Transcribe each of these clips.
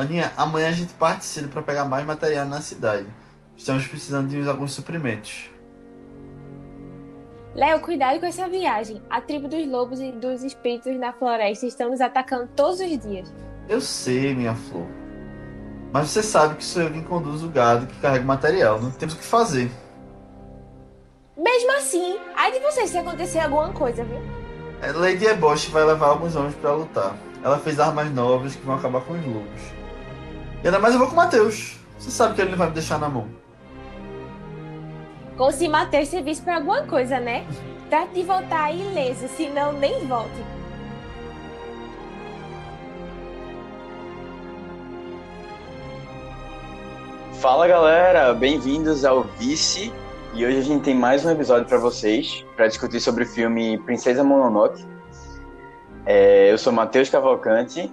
Aninha, amanhã a gente parte cedo para pegar mais material na cidade. Estamos precisando de alguns suprimentos. Léo, cuidado com essa viagem. A tribo dos lobos e dos espíritos na floresta estão nos atacando todos os dias. Eu sei, minha flor. Mas você sabe que sou eu quem conduz o gado que carrega o material. Não temos o que fazer. Mesmo assim, ai de você se acontecer alguma coisa, viu? É, Lady Ebosch vai levar alguns homens para lutar. Ela fez armas novas que vão acabar com os lobos. E ainda mais eu vou com o Matheus. Você sabe que ele não vai me deixar na mão. Como se Matheus servisse pra alguma coisa, né? Trate de voltar ileso, senão nem volte. Fala galera, bem-vindos ao Vice. E hoje a gente tem mais um episódio para vocês, para discutir sobre o filme Princesa Mononoke. É, eu sou Matheus Cavalcante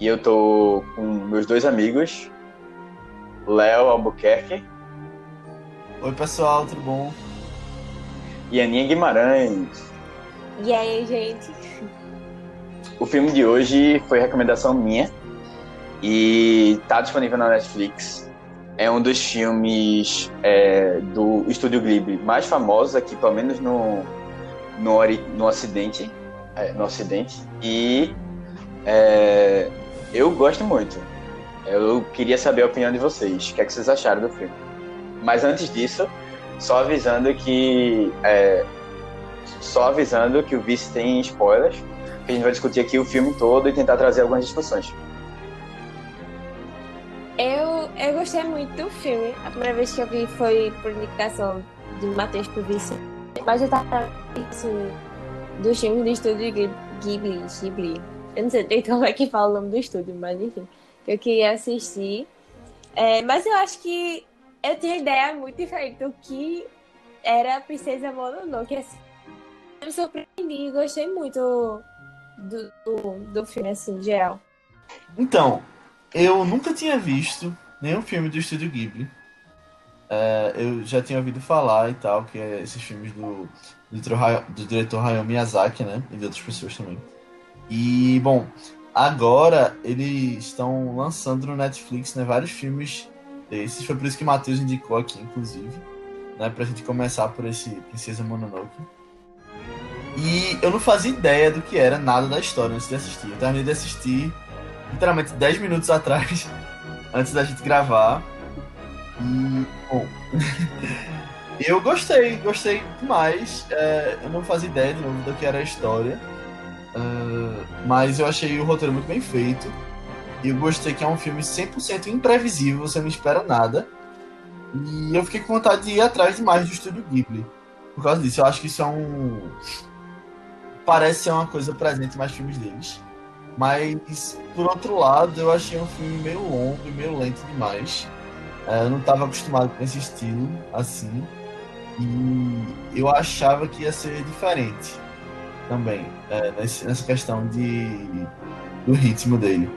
e eu tô com meus dois amigos, Léo Albuquerque. Oi pessoal, tudo bom? E Aninha Guimarães. E aí, gente? O filme de hoje foi recomendação minha e tá disponível na Netflix. É um dos filmes é, do Estúdio Ghibli mais famosos aqui, pelo menos no, no, no Ocidente. É, no Ocidente. E é, eu gosto muito. Eu queria saber a opinião de vocês. O que, é que vocês acharam do filme? Mas antes disso, só avisando que. É, só avisando que o vice tem spoilers. Que a gente vai discutir aqui o filme todo e tentar trazer algumas discussões. Eu, eu gostei muito do filme. A primeira vez que eu vi foi por indicação de Matheus pro vice. Mas eu tava assim, dos filmes do estúdio Ghibli, Ghibli. Eu não sei como é que fala o nome do estúdio, mas enfim. Que eu queria assistir. É, mas eu acho que eu tinha ideia muito diferente do que era a Princesa Mononoke. Assim, eu me surpreendi e gostei muito do, do, do filme, assim, em geral. Então, eu nunca tinha visto nenhum filme do Estúdio Ghibli. É, eu já tinha ouvido falar e tal, que é esses filmes do, do, do diretor Hayao Miyazaki, né? E de outras pessoas também. E, bom, agora eles estão lançando no Netflix né, vários filmes desses. Foi por isso que o Matheus indicou aqui, inclusive, né? Pra gente começar por esse Princesa Mononoke. E eu não fazia ideia do que era nada da história antes de assistir. Eu terminei de assistir literalmente 10 minutos atrás, antes da gente gravar. E, bom, eu gostei, gostei demais. É, eu não fazia ideia de novo do que era a história. Uh, mas eu achei o roteiro muito bem feito. E eu gostei que é um filme 100% imprevisível, você não espera nada. E eu fiquei com vontade de ir atrás de mais do estúdio Ghibli. Por causa disso, eu acho que isso é um. Parece ser uma coisa presente em mais filmes deles. Mas, por outro lado, eu achei um filme meio longo e meio lento demais. É, eu não estava acostumado com esse estilo assim. E eu achava que ia ser diferente também, é, nessa questão de, do ritmo dele.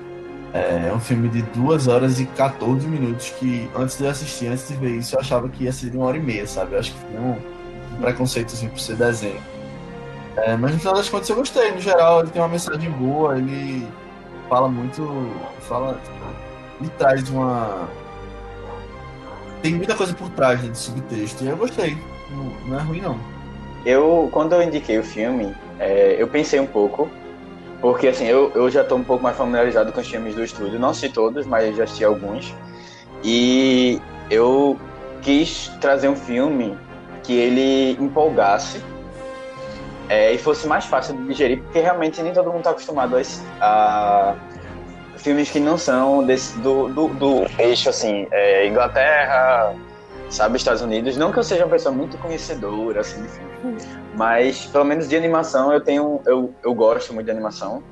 É, é um filme de 2 horas e 14 minutos que, antes de eu assistir, antes de ver isso, eu achava que ia ser de uma hora e meia, sabe? Eu acho que foi um, um preconceitozinho por ser desenho. É, mas no final das contas eu gostei. No geral, ele tem uma mensagem boa, ele fala muito. Fala. Ele traz uma. Tem muita coisa por trás né, de subtexto. E eu gostei. Não, não, é ruim, não. Eu, quando eu indiquei o filme, é, eu pensei um pouco. Porque assim, eu, eu já estou um pouco mais familiarizado com os filmes do estúdio. Não assisti todos, mas já assisti alguns. E eu quis trazer um filme que ele empolgasse é, e fosse mais fácil de digerir, porque realmente nem todo mundo está acostumado a, a, filmes que não são desse, do, do, do eixo, assim, é, Inglaterra, sabe, Estados Unidos. Não que eu seja uma pessoa muito conhecedora, assim, de filme, mas pelo menos de animação eu tenho, eu, eu gosto muito de animação.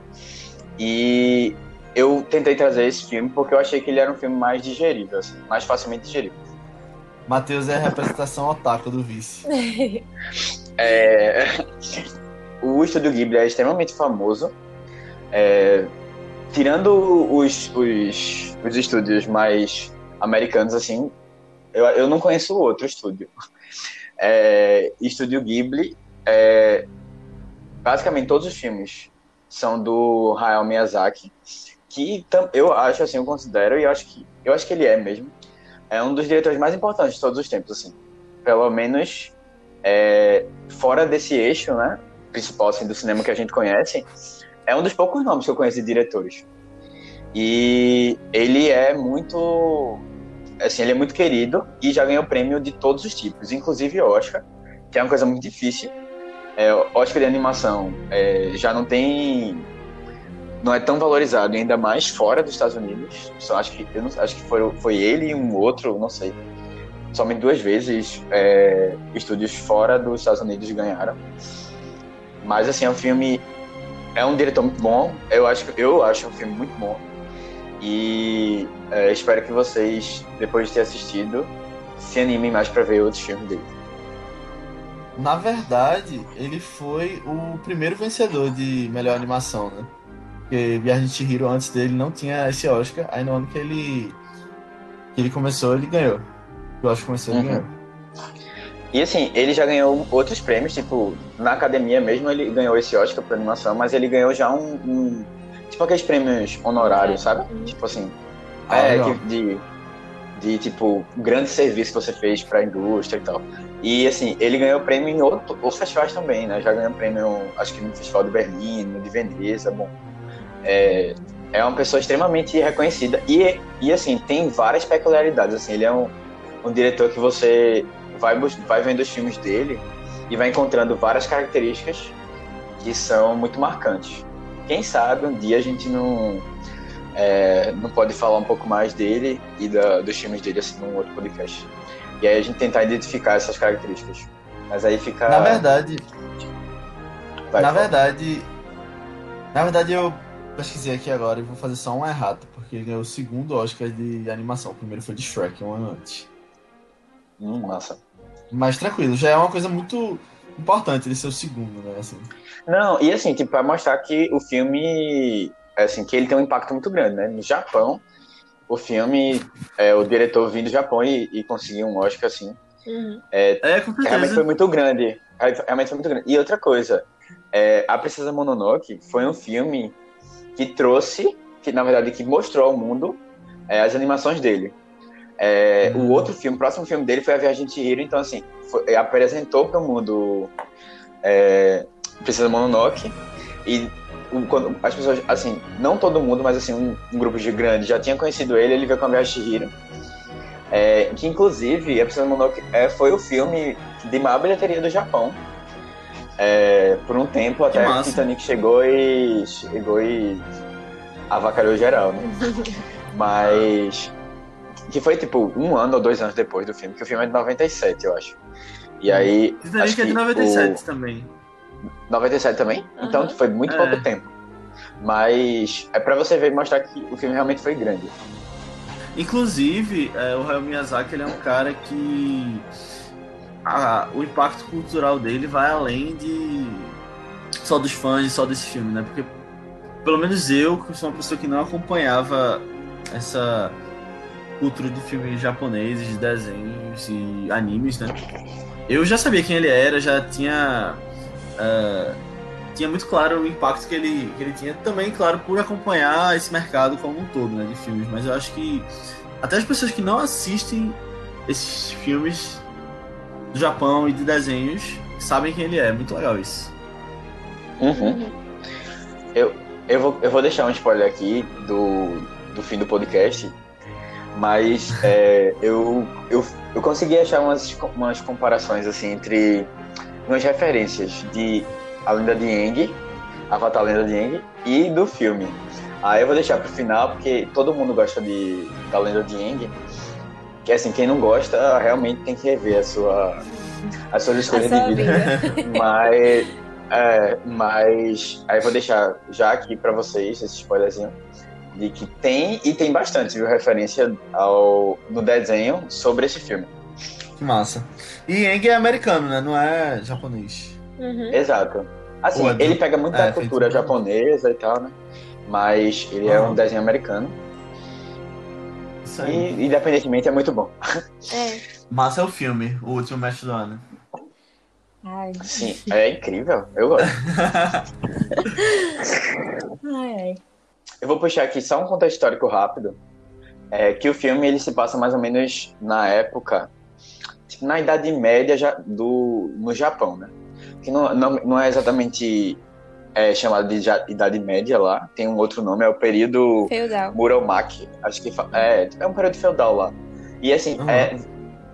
E eu tentei trazer esse filme porque eu achei que ele era um filme mais digerível, assim, mais facilmente digerível. Matheus é a representação otaku do vice. É... O Estúdio Ghibli é extremamente famoso. É... Tirando os, os, os estúdios mais americanos, assim, eu, eu não conheço outro estúdio. É... Estúdio Ghibli, é... basicamente todos os filmes são do Hayao Miyazaki, que eu acho, assim, eu considero, e eu acho que, eu acho que ele é mesmo, é um dos diretores mais importantes de todos os tempos, assim. Pelo menos é, fora desse eixo, né, principal, assim, do cinema que a gente conhece, é um dos poucos nomes que eu conheço de diretores. E ele é muito, assim, ele é muito querido e já ganhou prêmio de todos os tipos, inclusive Oscar, que é uma coisa muito difícil. É, Oscar de animação é, já não tem não é tão valorizado, ainda mais fora dos Estados Unidos. Só acho que eu não, acho que foi, foi ele e um outro, não sei. Somente duas vezes é, estúdios fora dos Estados Unidos ganharam. Mas assim, é um filme é um diretor muito bom. Eu acho eu acho um filme muito bom. E é, espero que vocês depois de ter assistido se animem mais para ver outros filmes dele. Na verdade, ele foi o primeiro vencedor de melhor animação, né? Porque Viagem de Chihiro antes dele não tinha esse Oscar, aí no ano que ele que ele começou, ele ganhou. O Oscar começou, ele Uhum. ganhou. E assim, ele já ganhou outros prêmios, tipo, na academia mesmo ele ganhou esse Oscar pra animação, mas ele ganhou já um. um- tipo aqueles prêmios honorários, sabe? Tipo assim. Ah, é, que- de, de tipo, grande serviço que você fez pra indústria e tal. E assim, ele ganhou prêmio em outro, outros festivais também, né? Já ganhou prêmio, acho que no Festival de Berlim, no de Veneza, bom. É, é uma pessoa extremamente reconhecida. E, e assim, tem várias peculiaridades. Assim, ele é um, um diretor que você vai, vai vendo os filmes dele e vai encontrando várias características que são muito marcantes. Quem sabe um dia a gente não, é, não pode falar um pouco mais dele e da, dos filmes dele assim num outro podcast. E aí a gente tentar identificar essas características. Mas aí fica. Na verdade, vai, na fala. verdade, na verdade eu pesquisei aqui agora e vou fazer só uma errata, porque ele ganhou o segundo Oscar de animação. O primeiro foi de Shrek, um ano antes. Hum, massa. Mas tranquilo, já é uma coisa muito importante ele ser o segundo, né? Assim. Não, e assim, tipo, pra mostrar que o filme, assim, que ele tem um impacto muito grande, né? No Japão, o filme, é, o diretor vindo do Japão e, e conseguir um Oscar, assim, Uhum. É, com realmente foi certeza. muito grande. Realmente foi muito grande. E outra coisa, é, A Princesa Mononoke foi um filme que trouxe, que na verdade que mostrou ao mundo é, as animações dele. É, Hum. O outro filme, o próximo filme dele foi A Viagem de Chihiro, então assim, foi- é, apresentou para o mundo é, Princesa Mononoke e o- quando as pessoas, assim, não todo mundo, mas assim, um, um grupo de grande já tinha conhecido ele, ele veio com A Viagem de Chihiro. É, que inclusive a Princesa Mononoke é, foi o filme de maior bilheteria do Japão. É, por um tempo até que Titanic chegou e chegou e avacalhou geral, né? Mas que foi tipo um ano ou dois anos depois do filme, que o filme é de 97, eu acho. E aí. acho Titanic é de que 97 também. O 97 também? Então Aham. foi muito É. pouco tempo. Mas é pra você ver e mostrar que o filme realmente foi grande. Inclusive, é, o Hayao Miyazaki ele é um cara que a- o impacto cultural dele vai além de só dos fãs e só desse filme, né? Porque pelo menos eu, que sou uma pessoa que não acompanhava essa cultura de filmes japoneses, de desenhos e animes, né? Eu já sabia quem ele era, já tinha é, tinha muito claro o impacto que ele, que ele tinha, também, claro, por acompanhar esse mercado como um todo, né, de filmes. Mas eu acho que até as pessoas que não assistem esses filmes do Japão e de desenhos sabem quem ele é. Muito legal isso. Uhum. Eu vou, eu vou deixar um spoiler aqui do, do fim do podcast, mas é, eu, eu, eu consegui achar umas, umas comparações assim entre umas referências de A Lenda de Aang, Avatar A Lenda de Aang e do filme. Aí eu vou deixar pro final, porque todo mundo gosta de, da Lenda de Aang. Que assim, quem não gosta realmente tem que rever a sua, as suas escolhas de vida. vida. Mas, é, mas aí eu vou deixar já aqui pra vocês esse spoilerzinho de que tem e tem bastante, viu, referência ao no desenho sobre esse filme. Que massa. E Eng é americano, né? Não é japonês. Uhum. Exato. Assim, Pô, ele pega muito é, da cultura feito- japonesa e tal, né? Mas ele é um Aham. desenho americano Isso aí. e, independentemente, é muito bom. É. Massa é o filme, o último mestre do ano. Ai. Sim, é incrível. Eu gosto. Ai, ai. eu vou puxar aqui só um contexto histórico rápido, é que o filme ele se passa mais ou menos na época, tipo, na Idade Média já, do, no Japão, né? Que não, não, não é exatamente é, chamado de Idade Média lá, tem um outro nome, é o período Feudal. Muromachi, acho que é, é um período feudal lá. E assim, Uhum. é,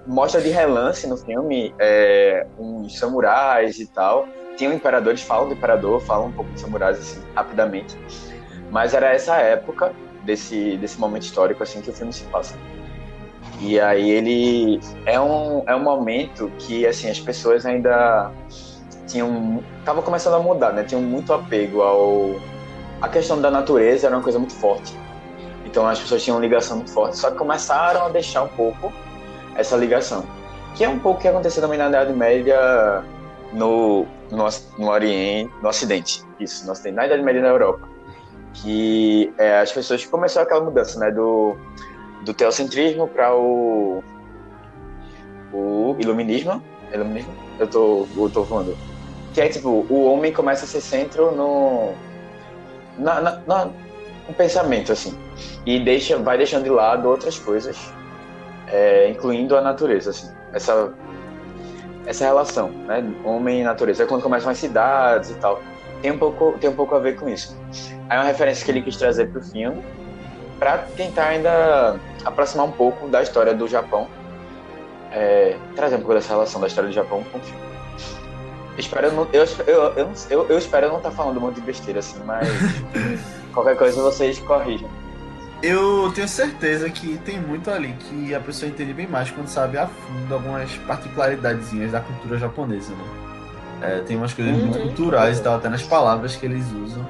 mostra de relance no filme é, uns samurais e tal. Tem um imperador, eles falam do imperador, falam um pouco de samurais assim, rapidamente. Mas era essa época desse, desse momento histórico assim que o filme se passa. E aí ele é um, é um momento que assim as pessoas ainda tinham tava começando a mudar, né? Tinham muito apego ao a questão da natureza era uma coisa muito forte. Então as pessoas tinham ligação muito forte, só que começaram a deixar um pouco essa ligação. Que é um pouco o que aconteceu também na Idade Média no, no, no Oriente, no Ocidente. Isso, no Ocidente, na Idade Média na Europa. Que é, as pessoas começaram aquela mudança, né? Do, do teocentrismo para o, o iluminismo. Iluminismo? Eu tô, eu tô falando. Que é tipo, o homem começa a ser centro no. Na, na, na, no pensamento, assim. E deixa, vai deixando de lado outras coisas é, incluindo a natureza, assim, essa essa relação, né, homem e natureza. É quando começam as cidades e tal. Tem um pouco tem um pouco a ver com isso. Aí uma referência que ele quis trazer para o filme, para tentar ainda aproximar um pouco da história do Japão, é, trazer um pouco dessa relação da história do Japão com o filme. Espero não, eu, eu, eu, eu, espero não estar falando um monte de besteira assim, mas qualquer coisa vocês corrijam. Eu tenho certeza que tem muito ali que a pessoa entende bem mais quando sabe a fundo algumas particularidades da cultura japonesa, né? É, tem umas coisas muito Uhum. culturais e tal, até nas palavras que eles usam.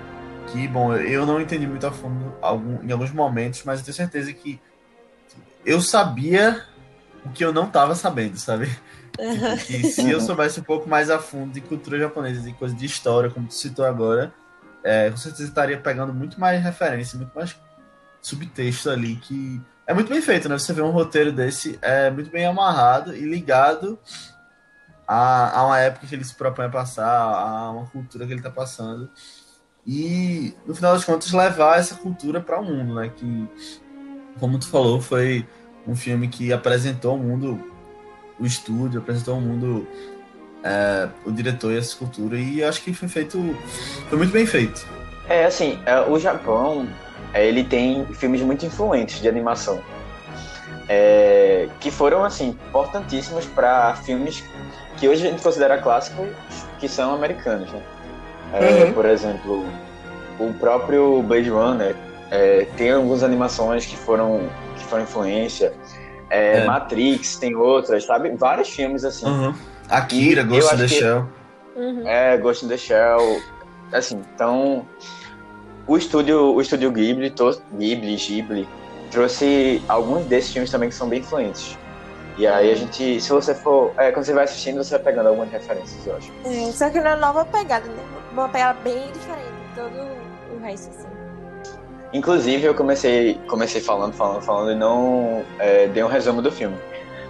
Que, bom, eu não entendi muito a fundo algum, em alguns momentos, mas eu tenho certeza que eu sabia o que eu não estava sabendo, sabe? Tipo, que se eu soubesse um pouco mais a fundo de cultura japonesa e coisa de história, como tu citou agora, é, com certeza estaria pegando muito mais referência, muito mais subtexto ali que é muito bem feito, né? Você vê um roteiro desse é muito bem amarrado e ligado a, a uma época que ele se propõe a passar, a uma cultura que ele está passando e no final das contas levar essa cultura para o mundo, né? Que como tu falou foi um filme que apresentou ao mundo o estúdio, apresentou ao mundo é, o diretor e essa cultura e acho que foi feito foi muito bem feito. É assim, é, o Japão é, ele tem filmes muito influentes de animação é, que foram assim importantíssimos para filmes que hoje a gente considera clássicos que são americanos, né? É, Uhum. Por exemplo, o próprio Blade Runner é, tem algumas animações que foram que foram influência. É, É. Matrix tem outras, sabe? Vários filmes assim. Uhum. Akira, E Ghost in the que- Shell. Uhum. É, Ghost in the Shell. Assim, então. O estúdio, o estúdio Ghibli, to- Ghibli, Ghibli, trouxe alguns desses filmes também que são bem influentes. E aí a gente, se você for. É, quando você vai assistindo, você vai pegando algumas referências, eu acho. É, só que na nova pegada, né? Uma pegada bem diferente de todo o resto, assim. Inclusive, eu comecei, comecei falando, falando, falando e não é, dei um resumo do filme.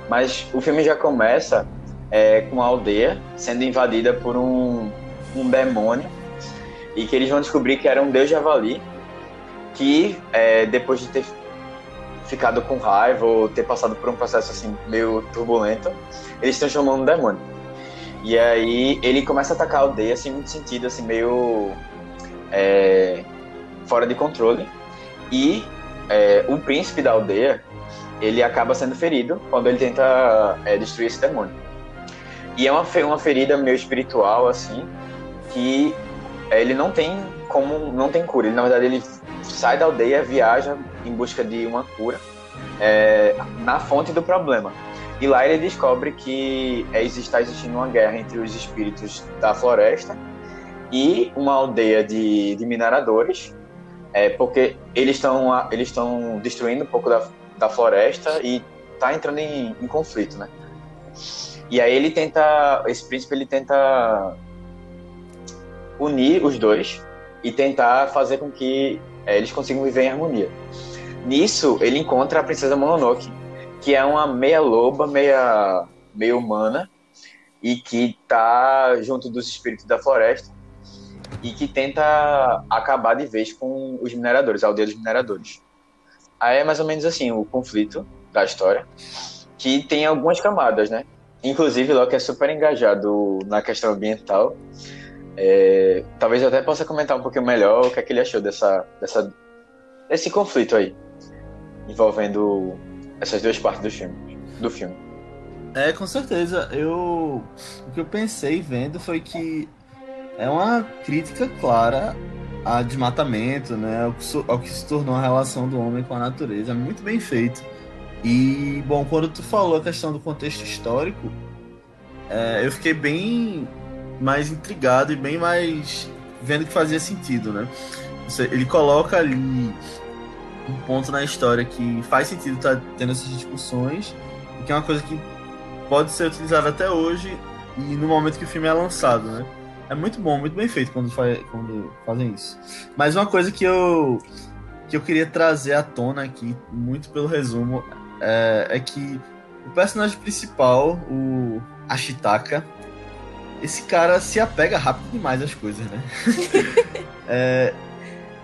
Mas o filme já começa é, com a aldeia sendo invadida por um, um demônio e que eles vão descobrir que era um deus javali que é, depois de ter ficado com raiva ou ter passado por um processo assim meio turbulento, eles se transformam num demônio. E aí ele começa a atacar a aldeia assim, muito sentido, assim, meio é, fora de controle. E é, o príncipe da aldeia, ele acaba sendo ferido quando ele tenta é, destruir esse demônio. E é uma, uma ferida meio espiritual, assim, que é, ele não tem como, não tem cura. Ele, na verdade, ele sai da aldeia, viaja em busca de uma cura é, na fonte do problema. E lá ele descobre que é, está existindo uma guerra entre os espíritos da floresta e uma aldeia de, de mineradores, é, porque eles estão eles estão destruindo um pouco da, da floresta e tá entrando em, em conflito, né? E aí ele tenta, esse príncipe ele tenta unir os dois e tentar fazer com que é, eles consigam viver em harmonia. Nisso ele encontra a princesa Mononoke, que é uma meia loba, meia meio humana e que tá junto dos espíritos da floresta e que tenta acabar de vez com os mineradores, a aldeia dos mineradores. Aí é mais ou menos assim o conflito da história, que tem algumas camadas, né? Inclusive, Locke é super engajado na questão ambiental. É, talvez eu até possa comentar um pouquinho melhor o que, é que ele achou dessa, dessa, desse conflito aí, envolvendo essas duas partes do filme. Do filme. É, com certeza. Eu, o que eu pensei vendo foi que é uma crítica clara a desmatamento, né? Ao que, ao que se tornou a relação do homem com a natureza. Muito bem feito. E, bom, quando tu falou a questão do contexto histórico, é, eu fiquei bem mais intrigado e bem mais vendo que fazia sentido, né? Ele coloca ali um ponto na história que faz sentido estar tá tendo essas discussões, e que é uma coisa que pode ser utilizada até hoje e no momento que o filme é lançado, né? É muito bom, muito bem feito quando, faz, quando fazem isso. Mas uma coisa que eu que eu queria trazer à tona aqui, muito pelo resumo, é, é que o personagem principal, o Ashitaka, esse cara se apega rápido demais às coisas, né? é,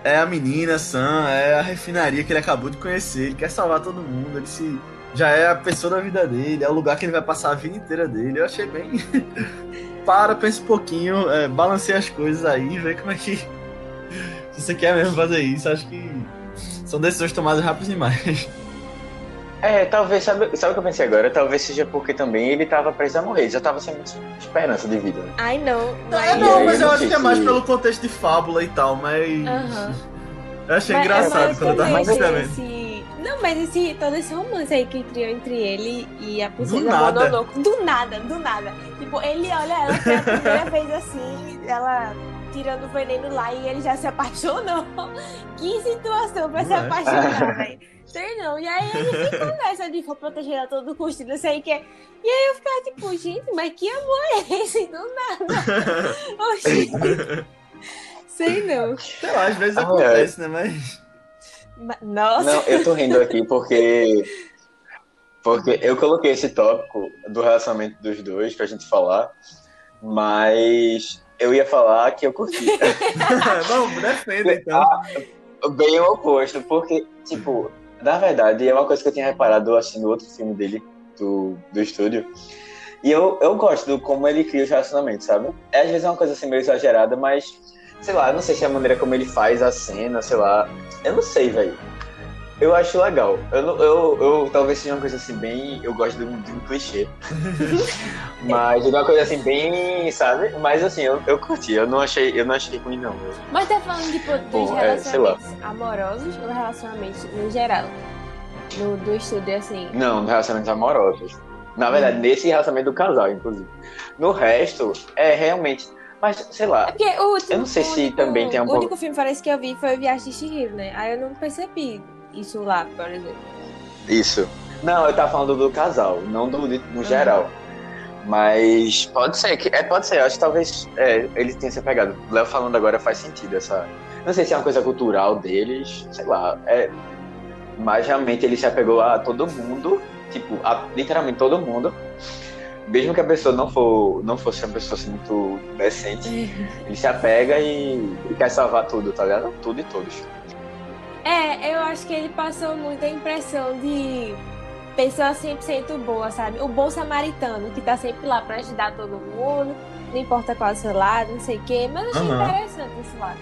é a menina, Sam, é a refinaria que ele acabou de conhecer, ele quer salvar todo mundo, ele se já é a pessoa da vida dele, é o lugar que ele vai passar a vida inteira dele. Eu achei bem. Para, pensa um pouquinho, é, balanceia as coisas aí, vê como é que. Se você quer mesmo fazer isso, acho que são decisões tomadas rápidas demais. É, talvez, sabe, sabe o que eu pensei agora? Talvez seja porque também ele tava preso a morrer, já tava sem esperança de vida. Ai, não. Mas... É, não, mas eu, eu acho que é mais pelo contexto de fábula e tal, mas. Uhum. Eu achei mas, engraçado mas quando eu tava escrevendo. Não, mas esse, todo esse romance aí que criou entre ele e a princesa Mononoke. Do nada, do nada. Tipo, ele olha ela pela primeira vez assim, ela tirando o veneno lá e ele já se apaixonou. Que situação pra se é. apaixonar, velho. Sei não. E aí ele fica nessa de for proteger a todo custo, não sei o que. E aí eu ficava tipo, gente, mas que amor é esse? Do nada. Oxi. Sei não. Sei lá, às vezes ah, acontece, é. né? Mas. Nossa. Não, eu tô rindo aqui porque. Porque eu coloquei esse tópico do relacionamento dos dois pra gente falar, mas eu ia falar que eu curti. Vamos, defenda então. Ah, bem o oposto, porque, tipo, na verdade, é uma coisa que eu tinha reparado no outro filme dele, do, do estúdio. E eu, eu gosto do como ele cria os relacionamentos, sabe? É, às vezes é uma coisa assim meio exagerada, mas sei lá, não sei se é a maneira como ele faz a cena, sei lá. Eu não sei, velho. Eu acho legal. Eu, eu, eu, talvez seja uma coisa assim bem. Eu gosto de um, de um clichê. Mas é uma coisa assim bem, sabe? Mas assim, eu, eu curti. Eu não achei, eu não achei ruim, não. Mas tá falando tipo, dos Bom, relacionamentos é, amorosos ou relacionamentos no geral? No, do estúdio, assim? Não, relacionamentos amorosos. Na verdade, hum. nesse relacionamento do casal, inclusive. No resto, é realmente mas, sei lá. É porque o, eu não sei se único, também tem um O único filme parece que eu vi foi Viagem de Chihiro, né? Aí eu não percebi isso lá, por exemplo. Isso. Não, eu tava falando do casal, não do, no uhum. geral. Mas pode ser, que, é, pode ser, acho que talvez é, eles tenham se pegado. Léo falando agora faz sentido essa. Não sei se é uma coisa cultural deles, sei lá. É, mas realmente ele se apegou a todo mundo, tipo, a literalmente todo mundo mesmo que a pessoa não for não fosse uma pessoa assim, muito decente, é. ele se apega e, e, quer salvar tudo, tá ligado? Tudo e todos. É, eu acho que ele passou muita impressão de pessoa 100% boa, sabe? O bom samaritano, que tá sempre lá pra ajudar todo mundo, não importa qual é o seu lado, não sei o quê, mas eu achei uhum. interessante esse lado.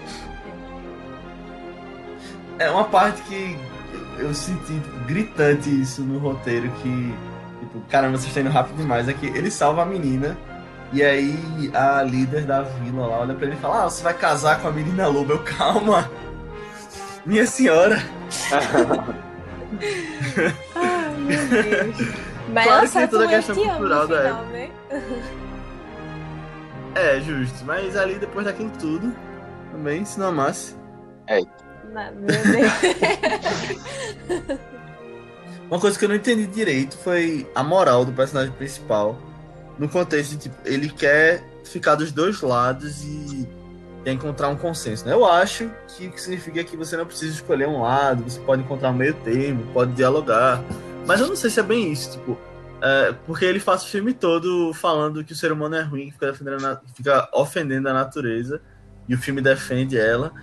É uma parte que eu senti gritante isso no roteiro que Tipo, caramba, vocês estão indo rápido demais. É que ele salva a menina. E aí a líder da vila lá olha pra ele e fala: Ah, você vai casar com a menina loba. Eu, calma. Minha senhora. Ai, meu Deus. Mas claro que tem toda a questão cultural da época. Né? É, justo. Mas ali depois daquilo tudo, também, se não amasse. É. Meu Deus. Uma coisa que eu não entendi direito foi a moral do personagem principal. No contexto de, tipo, ele quer ficar dos dois lados e quer encontrar um consenso. Né? Eu acho que significa que você não precisa escolher um lado, você pode encontrar um meio termo, pode dialogar. Mas eu não sei se é bem isso, tipo. É, porque ele faz o filme todo falando que o ser humano é ruim, que fica, fica ofendendo a natureza. e o filme defende ela.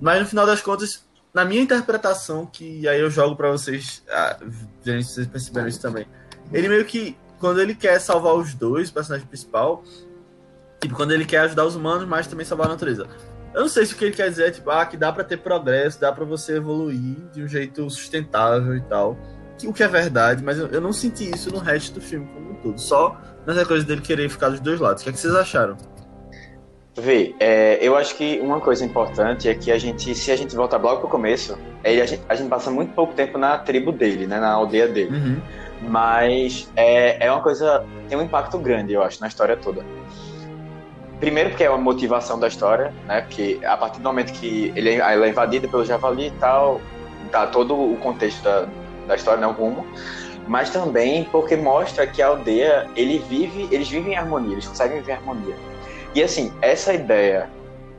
Mas no final das contas, na minha interpretação, que aí eu jogo para vocês, ah, se vocês perceberam isso também. Ele meio que, quando ele quer salvar os dois, o personagem principal, tipo, quando ele quer ajudar os humanos, mas também salvar a natureza. Eu não sei se o que ele quer dizer é, tipo, ah, que dá para ter progresso, dá para você evoluir de um jeito sustentável e tal. o que é verdade, mas eu, eu, não senti isso no resto do filme como um todo. Só nessa coisa dele querer ficar dos dois lados. O que, é que vocês acharam? Vê, é, eu acho que uma coisa importante é que a gente, se a gente voltar logo pro começo, é, a, gente, a gente passa muito pouco tempo na tribo dele, né, na aldeia dele. Uhum. Mas é, é uma coisa, tem um impacto grande, eu acho, na história toda. Primeiro porque é uma motivação da história, né, porque a partir do momento que ele, ela é invadida pelo javali e tal, tá todo o contexto da, da história, né, o rumo. Mas também porque mostra que a aldeia, ele vive, eles vivem em harmonia, eles conseguem viver em harmonia e assim, essa ideia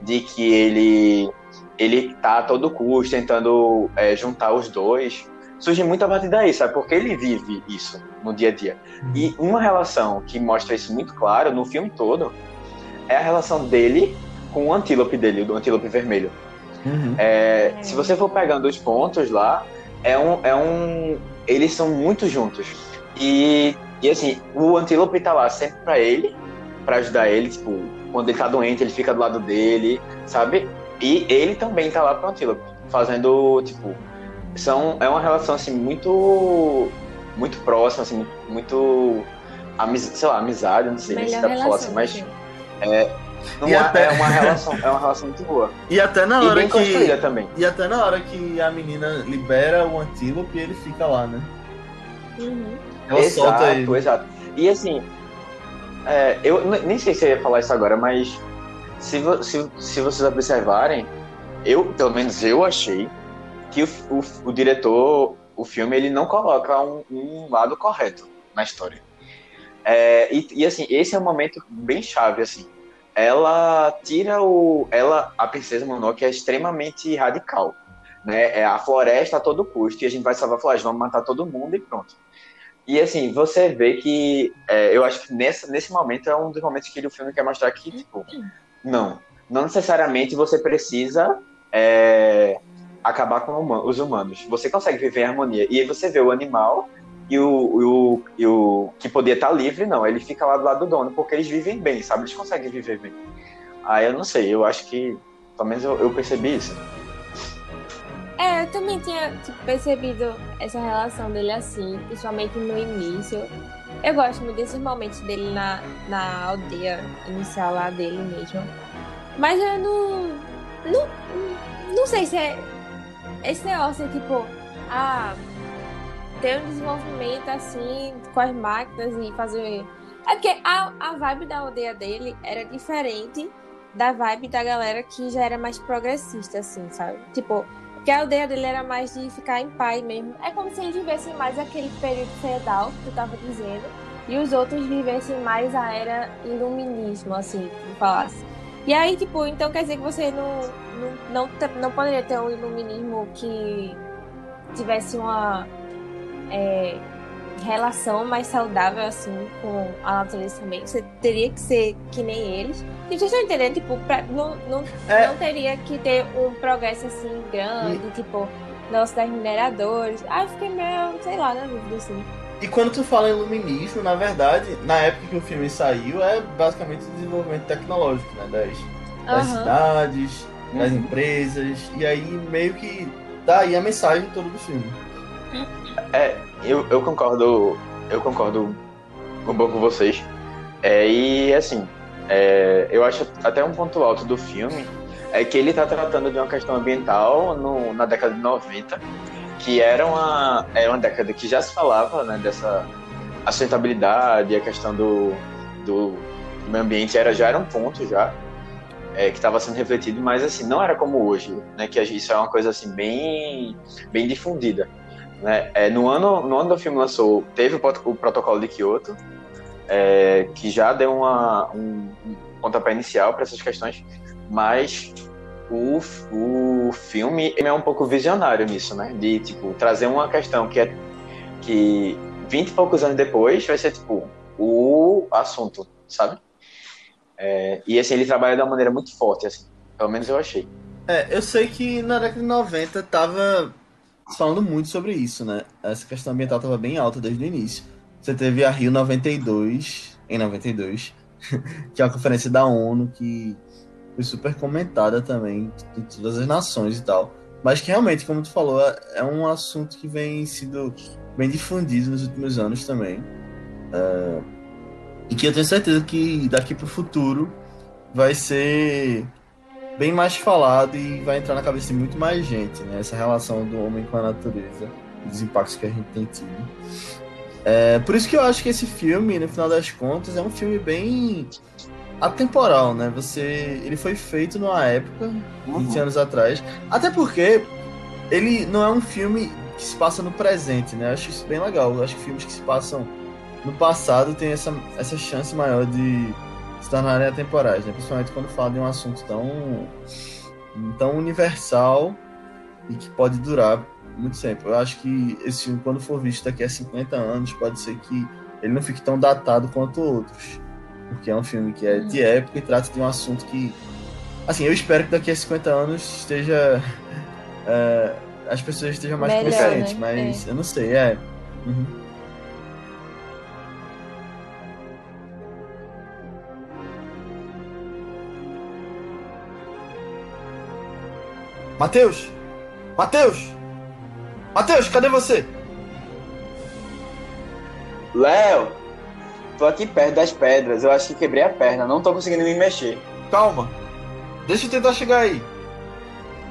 de que ele ele tá a todo custo tentando é, juntar os dois surge muito a partir daí, sabe? Porque ele vive isso no dia a dia. E uma relação que mostra isso muito claro no filme todo é a relação dele com o antílope dele, o antílope vermelho. Uhum. É, se você for pegando os pontos lá, é um, é um. Eles são muito juntos. E, e assim, o antílope tá lá sempre para ele, para ajudar ele, tipo, quando ele tá doente, ele fica do lado dele, sabe? E ele também tá lá pro Antílope, fazendo, tipo, são, é uma relação, assim, muito, muito próxima, assim, muito, amiz, sei lá, amizade, não sei Melhor se dá pra falar assim, mas é, E até- é uma relação, é uma relação muito boa. E até na E hora bem que. construída também. E até na hora que a menina libera o antílope, ele fica lá, né? Uhum. Ela solta ele. Exato, exato. E assim, é, eu nem sei se eu ia falar isso agora, mas se, vo- se, se vocês observarem, eu, pelo menos eu achei que o, o, o diretor, o filme, ele não coloca um, um lado correto na história. É, e, e, assim, esse é um momento bem chave, assim. Ela tira o... Ela, a princesa Mononoke é extremamente radical. Né? É a floresta a todo custo e a gente vai salvar a floresta, vamos matar todo mundo e pronto. E assim, você vê que é, eu acho que nessa, nesse momento é um dos momentos que o filme quer mostrar que, tipo, não, não necessariamente você precisa é, acabar com os humanos. Você consegue viver em harmonia. E aí você vê o animal e o, o, e o que podia estar livre, não, ele fica lá do lado do dono, porque eles vivem bem, sabe? Eles conseguem viver bem. Aí eu não sei, eu acho que, pelo menos eu, eu percebi isso. É, eu também tinha tipo, percebido essa relação dele assim, principalmente no início. Eu gosto muito desses momentos dele na, na aldeia inicial lá dele mesmo. Mas eu não. Não, não sei se é. Esse negócio é tipo. Ah, ter um desenvolvimento assim com as máquinas e fazer. É porque a, a vibe da aldeia dele era diferente da vibe da galera que já era mais progressista, assim, sabe? Tipo, porque a aldeia dele era mais de ficar em paz mesmo. É como se eles vivessem mais aquele período feudal que tu tava dizendo. E os outros vivessem mais a era iluminismo, assim, tu falasse. E aí, tipo, então quer dizer que você não, não, não, não poderia ter um iluminismo que tivesse uma é, relação mais saudável, assim, com a natureza também. Você teria que ser que nem eles. E vocês estão entendendo? Tipo, pra- não, não É. não teria que ter um progresso assim grande, tipo, nossa, das mineradoras. Ah, eu fiquei meio, sei lá, na dúvida, assim. E quando tu fala em iluminismo, na verdade, na época que o filme saiu, é basicamente o desenvolvimento tecnológico, né? Das, das Aham. cidades, das Uhum. empresas, e aí meio que tá aí a mensagem toda do filme. É, eu, eu concordo, eu concordo um pouco com vocês. É, e assim, é, eu acho até um ponto alto do filme é que ele está tratando de uma questão ambiental no- na década de 90, que era uma, era uma década que já se falava né, dessa sustentabilidade, a questão do, do, meio ambiente era, já era um ponto já é, que estava sendo refletido, mas assim, não era como hoje, né, que isso é uma coisa assim bem, bem difundida né? É, no, ano, no ano do filme lançou, teve o, o protocolo de Kyoto, é, que já deu uma, um, um pontapé inicial para essas questões, mas o, o filme é um pouco visionário nisso, né? De tipo, trazer uma questão que é que 20 e poucos anos depois vai ser tipo o assunto, sabe? É, e assim, ele trabalha de uma maneira muito forte, assim. Pelo menos eu achei. É, eu sei que na década de 90 tava falando muito sobre isso, né? Essa questão ambiental tava bem alta desde o início. Você teve a Rio 92, em 92, que é a conferência da ONU que foi super comentada também de todas as nações e tal. Mas que realmente, como tu falou, é um assunto que vem sido bem difundido nos últimos anos também. Uh, e que eu tenho certeza que daqui para o futuro vai ser bem mais falado e vai entrar na cabeça de muito mais gente, né? Essa relação do homem com a natureza e dos impactos que a gente tem tido. É, por isso que eu acho que esse filme, no final das contas, é um filme bem atemporal, né? Você, ele foi feito numa época, uhum. 20 anos atrás, até porque ele não é um filme que se passa no presente, né? Eu acho isso bem legal. Eu acho que filmes que se passam no passado têm essa, essa chance maior de se tornarem atemporais, né? Principalmente quando fala de um assunto tão, tão universal e que pode durar muito tempo. Eu acho que esse filme, quando for visto daqui a 50 anos, pode ser que ele não fique tão datado quanto outros. Porque é um filme que é de época e trata de um assunto que. Assim, eu espero que daqui a 50 anos esteja. Uh, as pessoas estejam mais Melhor, conscientes, né? mas é. eu não sei, é. Uhum. Matheus! Matheus! Matheus, cadê você? Léo, tô aqui perto das pedras. Eu acho que quebrei a perna, não tô conseguindo me mexer. Calma. Deixa eu tentar chegar aí.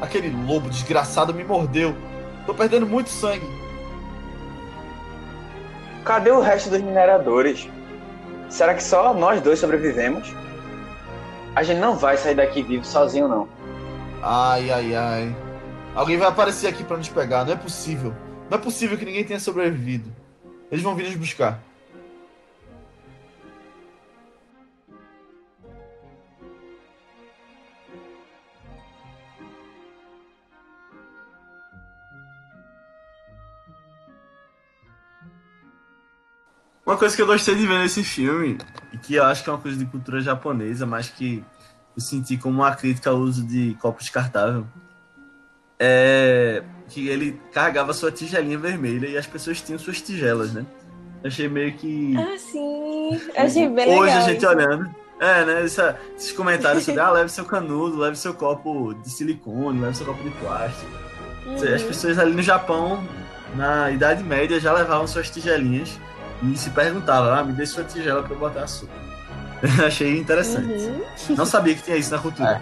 Aquele lobo desgraçado me mordeu. Tô perdendo muito sangue. Cadê o resto dos mineradores? Será que só nós dois sobrevivemos? A gente não vai sair daqui vivo sozinho, não. Ai, ai, ai. Alguém vai aparecer aqui para nos pegar. Não é possível. Não é possível que ninguém tenha sobrevivido. Eles vão vir nos buscar. Uma coisa que eu gostei de ver nesse filme, e que eu acho que é uma coisa de cultura japonesa, mas que eu senti como uma crítica ao uso de copo descartável, é que ele carregava sua tigelinha vermelha e as pessoas tinham suas tigelas, né? Achei meio que. Ah, sim. Achei bem Hoje legal. a gente isso. olhando. É, né? Essa, esses comentários sobre, ah, leve seu canudo, leve seu copo de silicone, leve seu copo de plástico. Uhum. As pessoas ali no Japão, na Idade Média, já levavam suas tigelinhas e se perguntavam, ah, me dê sua tigela para eu botar açúcar. achei interessante. Uhum. Não sabia que tinha isso na cultura.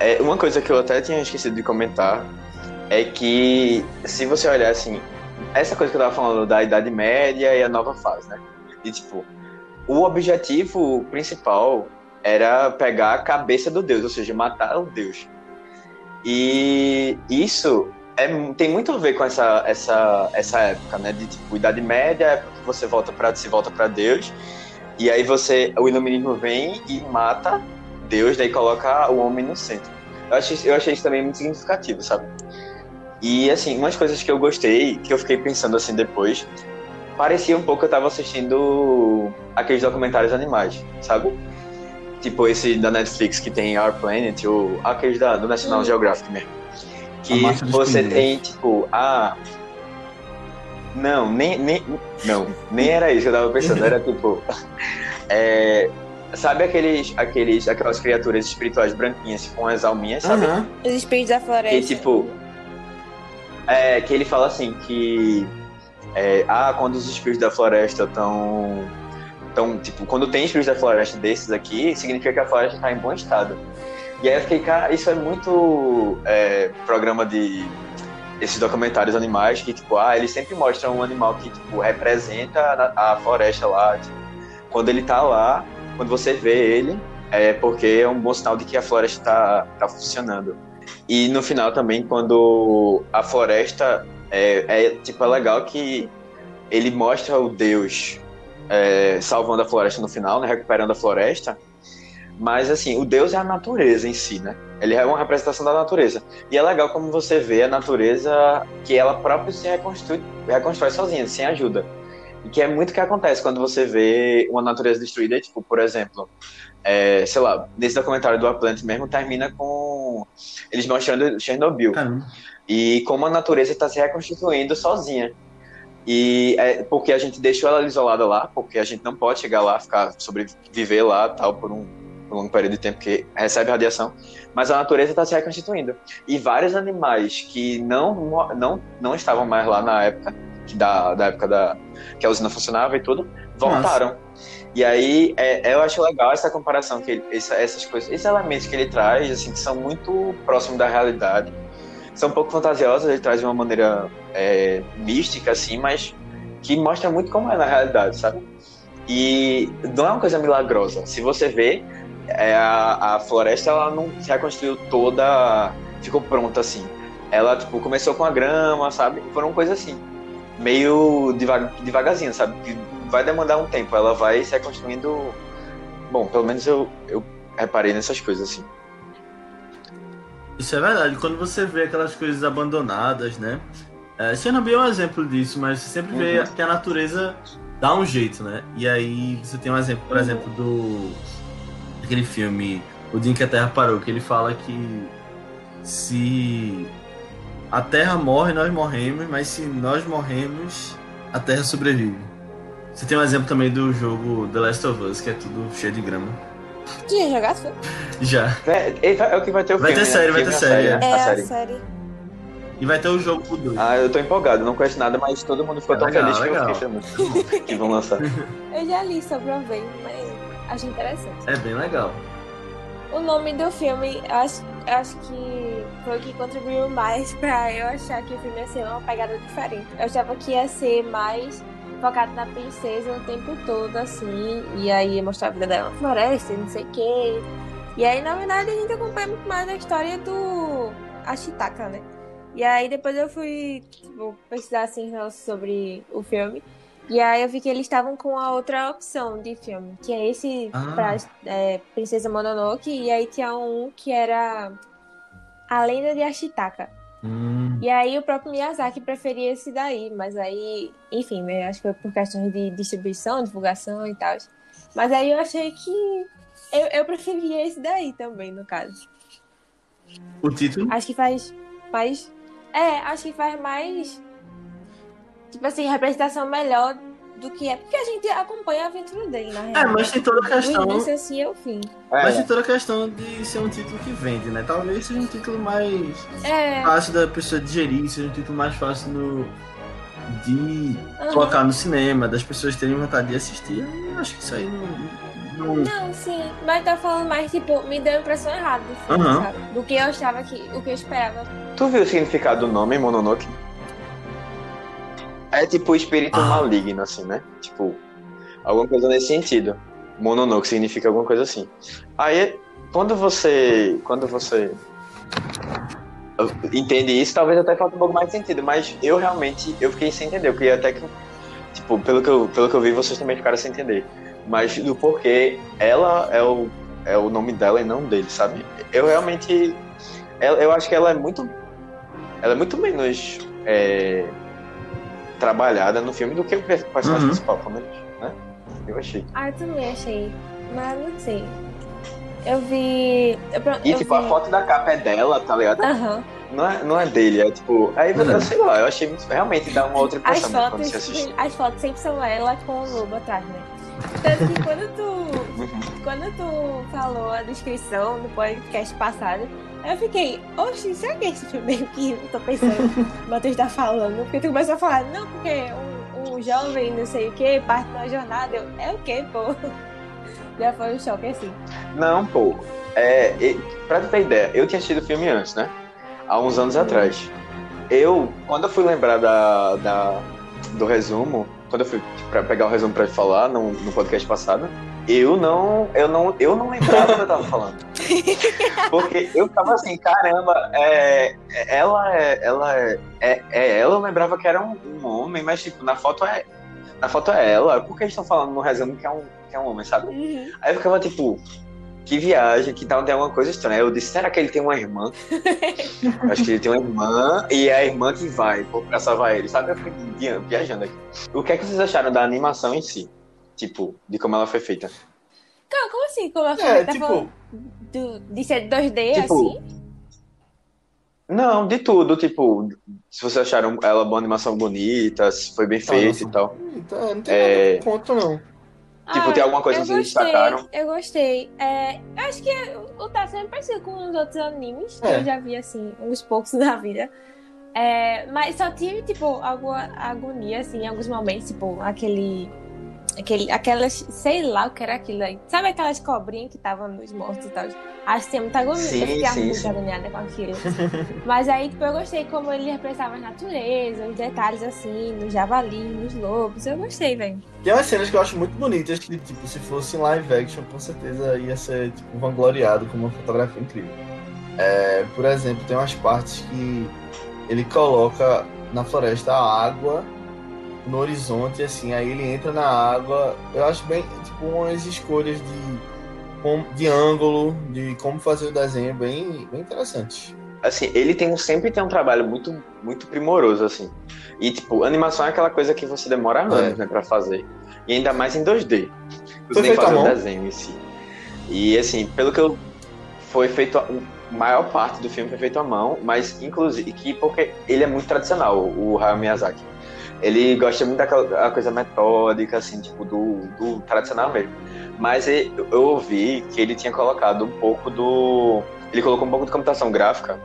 É. É, uma coisa que eu até tinha esquecido de comentar é que, se você olhar assim, essa coisa que eu tava falando da Idade Média e a nova fase, né? E tipo, o objetivo principal era pegar a cabeça do Deus, ou seja, matar o Deus. E isso é, tem muito a ver com essa, essa, essa época, né? De tipo, Idade Média, época que você volta para se volta para Deus, e aí você, o iluminismo vem e mata Deus, daí coloca o homem no centro. Eu achei, eu achei isso também muito significativo, sabe? E, assim, umas coisas que eu gostei, que eu fiquei pensando assim depois, parecia um pouco que eu tava assistindo aqueles documentários animais, sabe? Tipo esse da Netflix que tem Our Planet, ou aqueles da, do National hum. Geographic mesmo. Que você tem, tipo, a. Não, nem, nem. Não, nem era isso que eu tava pensando. Era tipo. É, Sabe aqueles, aqueles, aquelas criaturas espirituais branquinhas com as alminhas, sabe? Uhum. Os espíritos da floresta. Que tipo. É, que ele fala assim que. É, ah, quando os espíritos da floresta estão. Então, tipo, quando tem espíritos da floresta desses aqui, significa que a floresta está em bom estado. E aí eu fiquei, cara, isso é muito é, programa de esses documentários animais que, tipo, ah, eles sempre mostram um animal que, tipo, representa a, a floresta lá. Tipo, quando ele tá lá, quando você vê ele, é porque é um bom sinal de que a floresta está tá funcionando. E no final também, quando a floresta é, é tipo é legal que ele mostra o Deus é, salvando a floresta no final, né, recuperando a floresta. Mas assim, o Deus é a natureza em si, né? Ele é uma representação da natureza. E é legal como você vê a natureza que ela própria se reconstrói, reconstrói sozinha, sem ajuda. E que é muito o que acontece quando você vê uma natureza destruída, tipo, por exemplo, é, sei lá, nesse documentário do Atlantis mesmo termina com eles mostrando Chernobyl. Caramba. E como a natureza está se reconstituindo sozinha. E é porque a gente deixou ela isolada lá, porque a gente não pode chegar lá, ficar sobreviver lá, tal, por um longo período de tempo que recebe radiação. Mas a natureza está se reconstituindo. E vários animais que não, não, não estavam mais lá na época, que da, da época da, que a usina funcionava e tudo, voltaram. E aí é, eu acho legal essa comparação, que ele, essa, essas coisas, esses elementos que ele traz, assim, que são muito próximos da realidade são um pouco fantasiosas, ele traz de uma maneira é, mística, assim, mas que mostra muito como é na realidade, sabe? E não é uma coisa milagrosa. Se você vê, é, a, a floresta ela não se reconstruiu toda, ficou pronta assim. Ela tipo começou com a grama, sabe? Foram coisas assim, meio devagar, devagarzinho, sabe? Que vai demandar um tempo. Ela vai se reconstruindo. Bom, pelo menos eu, eu reparei nessas coisas assim. Isso é verdade. Quando você vê aquelas coisas abandonadas, né? É, Chernobyl é um exemplo disso, mas você sempre vê Uhum. que a natureza dá um jeito, né? E aí você tem um exemplo, por Uhum. exemplo, do aquele filme O Dia em que a Terra Parou, que ele fala que se a Terra morre, nós morremos, mas se nós morremos, a Terra sobrevive. Você tem um exemplo também do jogo The Last of Us, que é tudo cheio de grama. Tu já jogasse? Já. É, é o que vai ter o Vai filme. ter série, né? vai ter e a série, né? É A a série. série. E vai ter o jogo 2. Ah, eu tô empolgado, não conheço nada, mas todo mundo ficou É tão legal, feliz que legal. eu fiquei feliz que vão lançar. Eu já li sobre ver, mas acho interessante. É bem legal. O nome do filme, acho, acho que foi o que contribuiu mais pra eu achar que o filme ia ser uma pegada diferente. Eu achava que ia ser mais focado na princesa o tempo todo, assim, e aí ia mostrar a vida dela na floresta, e não sei o quê. E aí, na verdade, a gente acompanha muito mais a história do Ashitaka, né? E aí depois eu fui tipo, pesquisar assim sobre o filme. E aí eu vi que eles estavam com a outra opção de filme, que é esse Ah. pra é, Princesa Mononoke, e aí tinha um que era A Lenda de Ashitaka. Hum, E aí o próprio Miyazaki preferia esse daí, mas aí, enfim, né, acho que foi por questões de distribuição, divulgação e tal. Mas aí eu achei que eu, eu preferia esse daí também, no caso. o título? Acho que faz mais. É, acho que faz mais. Tipo assim, representação melhor do que é. Porque a gente acompanha a aventura dele, na real. É, mas tem toda a Do questão. início assim ao fim. Mas É, tem toda a questão de ser um título que vende, né? Talvez seja um título mais É. fácil da pessoa digerir, seja um título mais fácil no, de aham. colocar no cinema, das pessoas terem vontade de assistir. Eu acho que isso aí não. não- Não, sim. Mas tá falando mais, tipo, me deu a impressão errada do filme, Aham. sabe? Do que eu achava que. O que eu esperava. Tu viu o significado do nome Mononoke? É tipo espírito Ah. maligno, assim, né? Tipo, alguma coisa nesse sentido. Mononoke significa alguma coisa assim. Aí, quando você. Quando você. Entende isso, talvez até falte um pouco mais de sentido, mas eu realmente eu fiquei sem entender. Eu queria até que. Tipo, pelo que eu, pelo que eu vi, vocês também ficaram sem entender. Mas do porquê ela é o, é o nome dela e não dele, sabe? Eu realmente. Eu, eu acho que ela é muito. Ela é muito menos é, trabalhada no filme do que o personagem Uhum. principal, pelo menos, né? Eu achei. Ah, eu também achei. Mas não sei. Eu vi. Eu, E eu tipo, a vi- foto da capa é dela, tá ligado? Aham. Não é, não é dele, é tipo. Aí eu Uhum. sei lá, eu achei muito. Realmente dá uma outra As impressão né, quando fotos, você assiste. as fotos sempre são ela com o lobo atrás, né? Tanto que quando tu, Uhum. quando tu falou a descrição no podcast passado, eu fiquei, oxe, será que é esse filme mesmo que eu tô pensando o Matheus tá falando? Porque tu começou a falar, não, porque um, um jovem não sei o que, parte da jornada, eu, é o que, pô? Já foi um choque assim. Não, pô. É, e, pra tu ter ideia, eu tinha assistido o filme antes, né? Há uns anos atrás. Eu, quando eu fui lembrar da, da- do resumo, quando eu fui pra pegar o resumo pra falar no, no podcast passado, eu não, eu não, eu não lembrava do que eu tava falando. Porque eu tava assim, caramba, é, ela é, ela é, é, é ela, eu lembrava que era um, um homem, mas tipo, na foto é, na foto é ela, por que eles estão falando no resumo que é um, que é um homem, sabe? Aí eu ficava tipo, que viagem, que tal tem alguma coisa estranha. Eu disse, será que ele tem uma irmã? Acho que ele tem uma irmã e é a irmã que vai pra salvar ele, sabe? Eu fui viajando aqui. O que é que vocês acharam da animação em si? Tipo, de como ela foi feita? Calma, como assim? Como ela foi É, feita? tipo- Falando do, de ser 2D, Tipo, assim? Não, de tudo, tipo, se vocês acharam ela uma animação bonita, se foi bem Ah, feita e tal. Então, não tem É. nada contra, não. Tipo, tem alguma coisa eu que vocês gostei, destacaram? Eu gostei. É, eu acho que o tá sempre parecido com os outros animes que É. eu já vi, assim, uns poucos da vida. É, mas só tive, tipo, alguma agonia, assim, em alguns momentos, tipo, aquele. Aquele, aquelas, sei lá o que era aquilo aí. Sabe aquelas cobrinhas que estavam nos mortos e tal? Acho que tem muita agonia. Sim, eu sim, muito sim. agoniada com aquilo. Mas aí, tipo, eu gostei como ele representava a natureza, os detalhes assim, nos javali, nos lobos. Eu gostei, velho. Tem umas cenas que eu acho muito bonitas que, tipo, se fosse em live action, com certeza ia ser, tipo, vangloriado com uma fotografia incrível. É, por exemplo, tem umas partes que ele coloca na floresta a água no horizonte, assim, aí ele entra na água. Eu acho bem, tipo, umas escolhas de, de ângulo, de como fazer o desenho bem, bem interessantes. Assim, ele tem um- sempre tem um trabalho muito, muito primoroso, assim. E, tipo, animação é aquela coisa que você demora anos, né, pra fazer. E ainda mais em 2D. Você à fazer o desenho em si. E, assim, pelo que eu... Foi feito... A a maior parte do filme foi feito à mão, mas, inclusive, que porque ele é muito tradicional, o Hayao Miyazaki. Ele gosta muito daquela coisa metódica, assim, tipo, do, do tradicional mesmo. Mas eu ouvi que ele tinha colocado um pouco do... Ele colocou um pouco de computação gráfica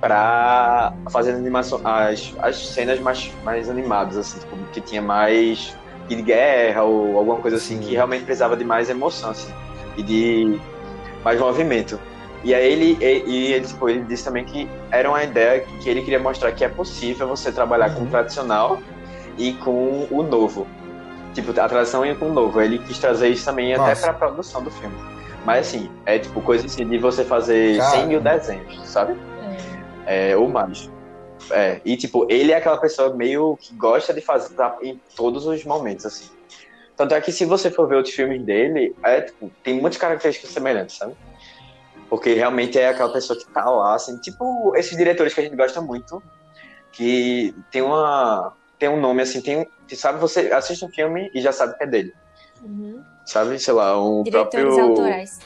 pra fazer animação, as, as cenas mais, mais animadas, assim, tipo, que tinha mais de guerra ou alguma coisa assim, Sim. que realmente precisava de mais emoção, assim, e de mais movimento. E aí ele, e, e ele, tipo, ele disse também que era uma ideia que ele queria mostrar que é possível você trabalhar com o Uhum. tradicional e com o novo. Tipo, a tradição e com o novo. Ele quis trazer isso também até Nossa. pra produção do filme. Mas assim, é tipo coisa assim de você fazer Cara. 100 mil desenhos, sabe? É, ou mais. É, e tipo, ele é aquela pessoa meio que gosta de fazer tá, em todos os momentos, assim. Tanto é que se você for ver outros filmes dele, é, tipo, tem muitas características semelhantes, sabe? Porque realmente é aquela pessoa que tá lá, assim, tipo esses diretores que a gente gosta muito, que tem uma. tem um nome assim, tem. Que sabe, você assiste um filme e já sabe que é dele. Uhum. Sabe, sei lá, um Diretores próprio. autorais.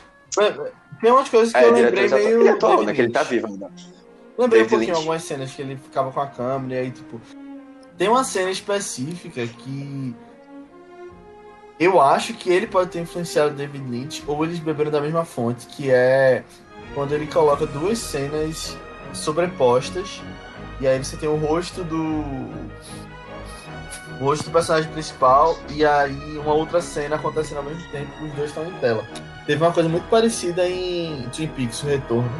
Tem umas coisas que É, eu lembrei meio. Ele é atual, né? Que ele tá vivo ainda. Lembrei um David pouquinho Lynch. algumas cenas que ele ficava com a câmera e aí, tipo. Tem uma cena específica que. Eu acho que ele pode ter influenciado David Lynch, ou eles beberam da mesma fonte, que é quando ele coloca duas cenas sobrepostas, e aí você tem o rosto do. O rosto do personagem principal, e aí uma outra cena acontecendo ao mesmo tempo, os dois estão em tela. Teve uma coisa muito parecida em Twin Peaks, o Retorno.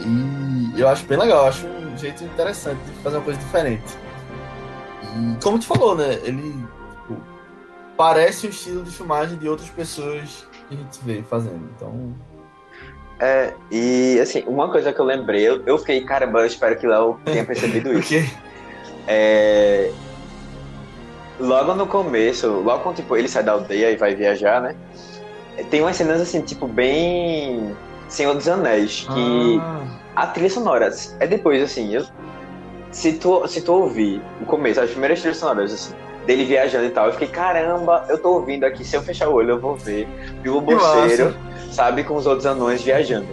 E eu acho bem legal, acho um jeito interessante de fazer uma coisa diferente. E como tu falou, né? Ele parece o estilo de filmagem de outras pessoas que a gente vê fazendo. Então. É, e assim, uma coisa que eu lembrei, eu, eu fiquei, caramba, eu espero que Léo tenha percebido isso. Porque. É, logo no começo, logo quando tipo, ele sai da aldeia e vai viajar, né? Tem umas cenas assim, tipo, bem Senhor dos Anéis, que Ah, a trilha sonora é depois, assim, eu, se, tu, se tu ouvir o começo, as primeiras trilhas sonoras, assim, dele viajando e tal, eu fiquei, caramba, eu tô ouvindo aqui, se eu fechar o olho eu vou ver Bilbo massa. Bolseiro, sabe, com os outros anões viajando.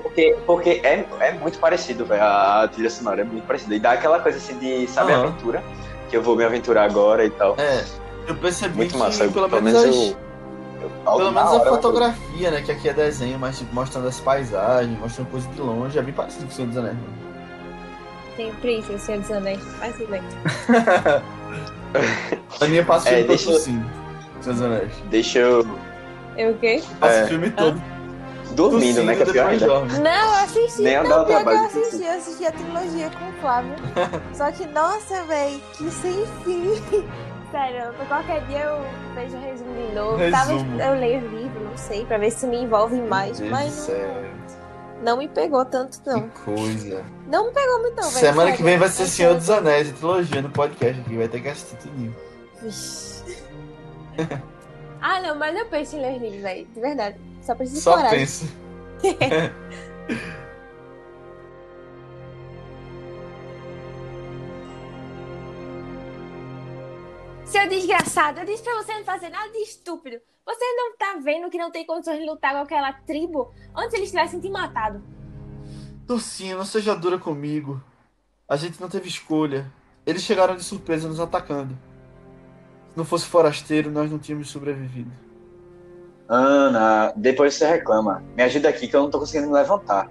Porque, porque é, é muito parecido, velho, a, trilha sonora é muito parecida. E dá aquela coisa assim de, sabe, Aham. aventura, que eu vou me aventurar agora e tal. é, eu percebi Muito que massa, eu- pelo, pelo menos, as- eu... pelo menos a né? fotografia, né? Que aqui é desenho, mas tipo, mostrando as paisagens, mostrando coisa de longe, é bem parecido com o Senhor dos Anéis. Tem preço, Senhor dos Anéis. Faz silêncio. A minha passa o É, filme deixa todo eu- sim. Deixa eu... Eu o quê? Passa É. o filme todo. Dormindo, né, que é pior ainda. Não, eu assisti. Nem eu não, pior que eu assisti. Eu assisti a trilogia com o Flávio. Só que, nossa, véi, que sem fim. Sério, qualquer dia eu vejo o resumo de novo. Talvez Resumo. eu leio o livro, não sei, pra ver se me envolve mais. Mas não, não me pegou tanto, não. que coisa. Não me pegou muito, não, velho. Semana sério. que vem vai ser Senhor dos Anéis, a trilogia no podcast aqui, vai ter que assistir tudinho. Ah, não, mas eu penso em ler livros, velho. De verdade. Só precisa Só coragem. pensa. Seu desgraçado, eu disse pra você não fazer nada de estúpido. Você não tá vendo que não tem condições de lutar com aquela tribo antes eles tivessem te matado. Docinho, não seja dura comigo. A gente não teve escolha. Eles chegaram de surpresa nos atacando. Se não fosse forasteiro, nós não tínhamos sobrevivido. Ana, depois você reclama. Me ajuda aqui que eu não tô conseguindo me levantar.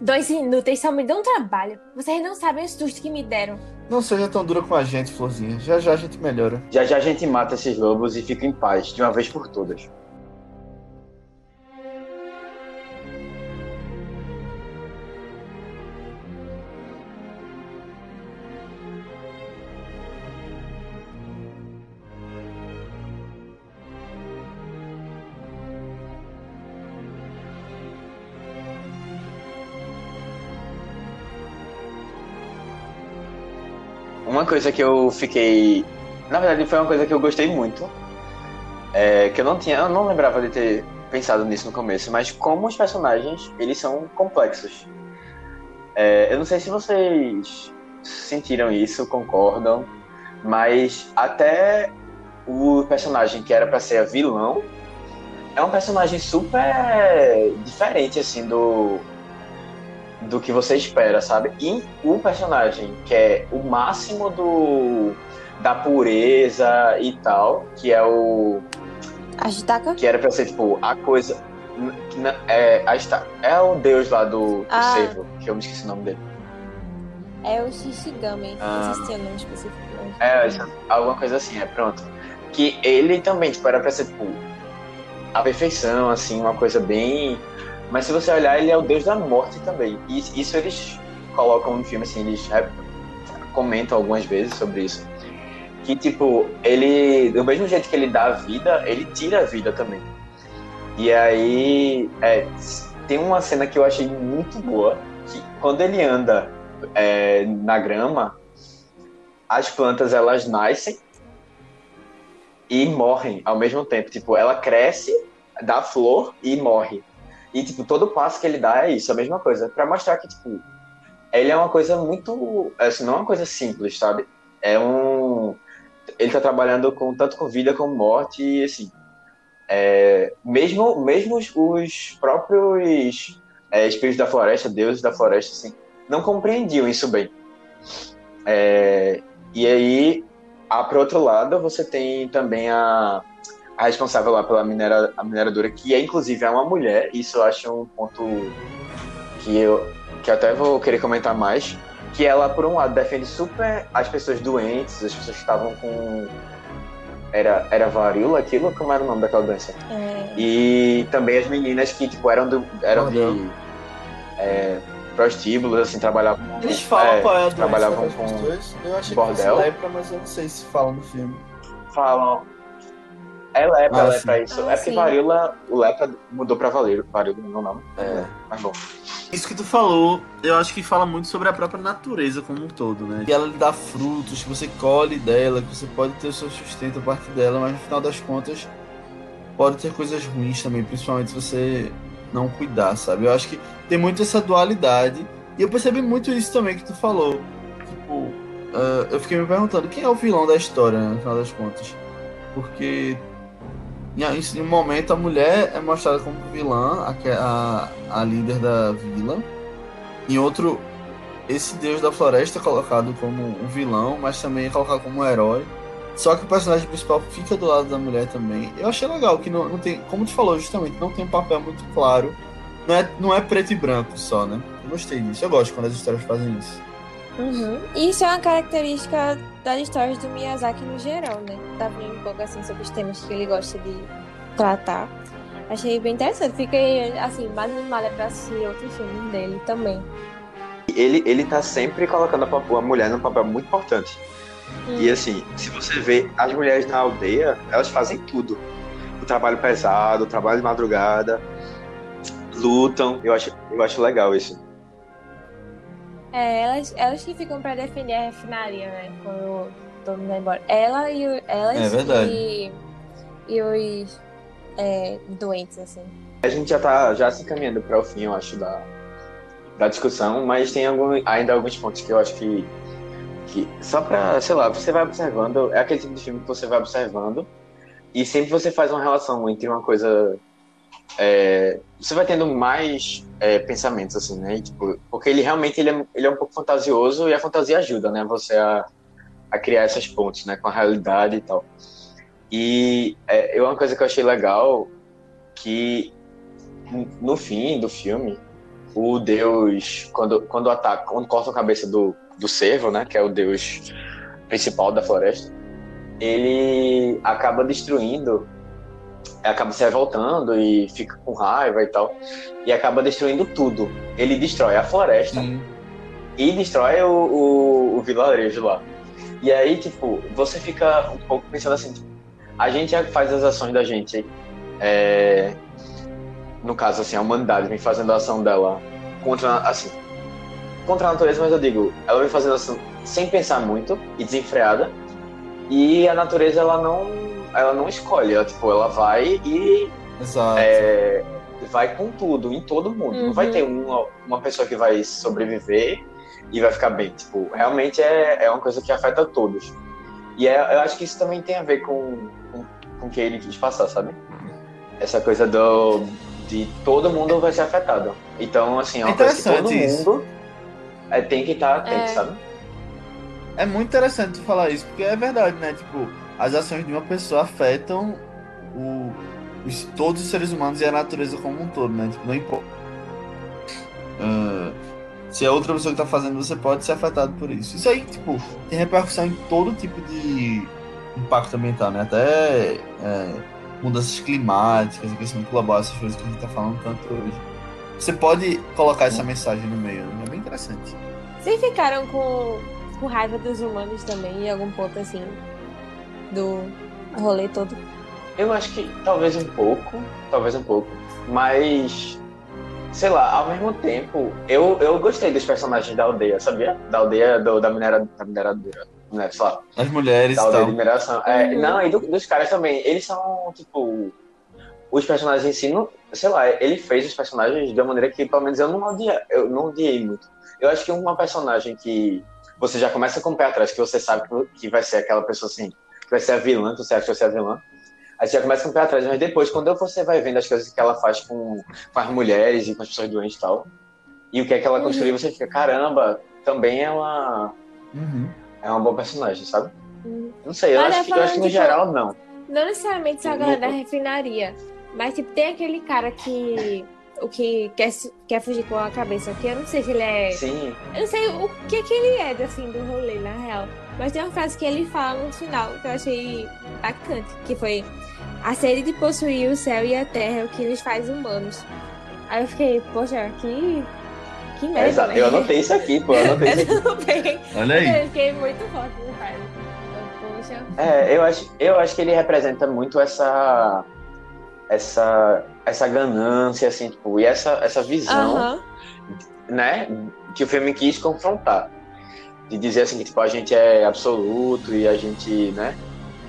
Dois inúteis só me dão trabalho. Vocês não sabem o susto que me deram. Não seja tão dura com a gente, Florzinha. Já já a gente melhora. Já já a gente mata esses lobos e fica em paz, de uma vez por todas. Uma coisa que eu fiquei. Na verdade, foi uma coisa que eu gostei muito. É, que eu não tinha. Eu não lembrava de ter pensado nisso no começo, mas como os personagens eles são complexos. É, eu não sei se vocês sentiram isso, concordam, mas até o personagem que era para ser a vilão é um personagem super diferente assim do do que você espera, sabe? E o personagem que é o máximo do da pureza e tal, que é o Agitaca? que era pra ser tipo a coisa é, é o deus lá do, do Ah. cervo, que eu me esqueci o nome dele. É o Shishigami. Ah. Não sei se o nome específico. É, alguma coisa assim, é pronto. Que ele também, tipo, era pra ser, tipo, a perfeição, assim, uma coisa bem. Mas se você olhar, ele é o deus da morte também. E isso eles colocam no filme, assim, eles comentam algumas vezes sobre isso. Que, tipo, ele, do mesmo jeito que ele dá a vida, ele tira a vida também. E aí, é, tem uma cena que eu achei muito boa, que quando ele anda é, na grama, as plantas elas nascem e morrem ao mesmo tempo. Tipo, ela cresce, dá flor e morre. E tipo, todo passo que ele dá é isso, a mesma coisa, Pra mostrar que tipo, ele é uma coisa muito, assim, não é uma coisa simples, sabe? É um ele tá trabalhando com tanto com vida como morte e assim, é, mesmo mesmo os, os próprios é, espíritos da floresta, deuses da floresta, assim, não compreendiam isso bem. É, e aí, ah, para outro lado, você tem também a, a responsável lá pela minera, a mineradora, que é inclusive é uma mulher. Isso eu acho um ponto que eu, que eu até vou querer comentar mais. Que ela, por um lado, defende super as pessoas doentes, as pessoas que estavam com. Era, era varíola aquilo? Como era o nome daquela doença? É, E também as meninas que, tipo, eram, do, eram de é, prostíbulos, assim, trabalhavam com- Eles falam é, qual é a doença trabalhavam com pessoas. Eu achei bordel. que fosse lepra, mas eu não sei se falam no filme. falam. É lepra, Ah, lepra, sim. isso. Ah, é porque sim. varíola, o lepra mudou pra varíola, varíola não, não. É. Mas bom. Isso que tu falou, eu acho que fala muito sobre a própria natureza como um todo, né? Que ela lhe dá frutos, que você colhe dela, que você pode ter o seu sustento a partir dela, mas no final das contas pode ter coisas ruins também, principalmente se você não cuidar, sabe? Eu acho que tem muito essa dualidade. E eu percebi muito isso também que tu falou. Tipo, ah, eu fiquei me perguntando quem é o vilão da história, né, no final das contas. Porque em, um momento a mulher é mostrada como vilã, a, é a, a líder da vila. Em outro, esse deus da floresta é colocado como um vilão, mas também é colocado como um herói. Só que o personagem principal fica do lado da mulher também. Eu achei legal que não, não tem, como tu falou justamente, não tem um papel muito claro. Não é, não é preto e branco só, né? Eu gostei disso. Eu gosto quando as histórias fazem isso. Uhum. Isso é uma característica das histórias do Miyazaki no geral, né? Tá vendo um pouco assim sobre os temas que ele gosta de tratar. Achei bem interessante. Fiquei, assim, mais animada pra assistir outros filmes dele também. Ele, ele tá sempre colocando a, mulher num papel muito importante. E assim, se você vê as mulheres na aldeia, elas fazem tudo. O trabalho pesado, o trabalho de madrugada, lutam. Eu acho, eu acho legal isso. É, elas, elas que ficam pra defender a refinaria, né? Quando todo mundo vai embora. Ela e o- elas É verdade. e, e os é, doentes, assim. A gente já tá já se encaminhando para o fim, eu acho, da, da discussão, mas tem algum, ainda alguns pontos que eu acho que, que só para, sei lá, você vai observando, é aquele tipo de filme que você vai observando e sempre você faz uma relação entre uma coisa é, você vai tendo mais é, pensamentos assim, né? Tipo, porque ele realmente ele é, ele é um pouco fantasioso e a fantasia ajuda, né? Você a, a criar essas pontes, né? Com a realidade e tal. E é, uma coisa que eu achei legal que no fim do filme o Deus quando quando ataca quando corta a cabeça do do cervo, né? Que é o Deus principal da floresta, ele acaba destruindo acaba se revoltando e fica com raiva e tal. E acaba destruindo tudo. Ele destrói a floresta Sim. e destrói o, o, o, vilarejo lá. E aí, tipo, você fica um pouco pensando assim, tipo, a gente faz as ações da gente. É, no caso, assim, a humanidade vem fazendo a ação dela contra, assim, contra a natureza, mas eu digo, ela vem fazendo ação sem pensar muito e desenfreada. E a natureza, ela não ela não escolhe, ela, tipo, ela vai e. Exato. É, vai com tudo, em todo mundo. Uhum. Não vai ter uma, uma pessoa que vai sobreviver e vai ficar bem. Tipo, realmente é, é uma coisa que afeta todos. E é, eu acho que isso também tem a ver com, com, com o que ele quis passar, sabe? Essa coisa do, de todo mundo vai ser afetado. Então, assim, é uma coisa que todo isso. mundo é, tem que estar atento, É. sabe? É muito interessante tu falar isso, porque é verdade, né? Tipo, as ações de uma pessoa afetam o, os, todos os seres humanos e a natureza como um todo, né? Tipo, não importa. Ah, se é outra pessoa que tá fazendo, você pode ser afetado por isso. Isso aí, tipo, tem repercussão em todo tipo de impacto ambiental, né? Até é, mudanças climáticas, aquecimento global, essas coisas que a gente tá falando tanto hoje. Você pode colocar essa mensagem no meio, né? É bem interessante. Vocês ficaram com, com raiva dos humanos também, em algum ponto assim, do rolê todo? Eu acho que talvez um pouco, talvez um pouco, mas sei lá, ao mesmo tempo, eu, eu gostei dos personagens da aldeia, sabia? Da aldeia do, da, minera, da mineradora, né? Sei lá, As mulheres da aldeia de mineração. É, Uhum. não, e do- dos caras também, eles são, tipo, os personagens em si, não, sei lá, ele fez os personagens de uma maneira que, pelo menos, eu não odiei, eu não odiei muito. Eu acho que uma personagem que você já começa com o pé atrás, que você sabe que- vai ser aquela pessoa assim, vai ser a vilã, que você acha que vai ser a vilã, Aí você já começa com o pé atrás, mas depois, quando você vai vendo as coisas que ela faz com, com as mulheres e com as pessoas doentes e tal, e o que é que ela Uhum. construiu, você fica, caramba, também é uma, Uhum. é uma boa personagem, sabe? Hum. Não sei, eu, Olha, acho que, eu acho que no tipo, geral não. Não necessariamente só a Uhum. galera da refinaria, mas tipo, tem aquele cara que. O que quer, quer fugir com a cabeça, que eu não sei se ele é. Sim, Eu não sei o que que ele é, assim, do rolê, na real. Mas tem uma frase que ele fala no final que eu achei impactante, que foi a sede de possuir o céu e a terra é o que nos faz humanos. Aí eu fiquei, poxa, que. Que é, merda, exato. né? Eu anotei isso aqui, pô, eu anotei isso aqui. Olha aí. Eu fiquei muito forte no pai. Eu, Poxa. É, eu acho, eu acho que ele representa muito essa essa essa ganância assim, tipo, e essa essa visão, Aham. né, que o filme quis confrontar. De dizer assim que tipo, a gente é absoluto e a gente, né,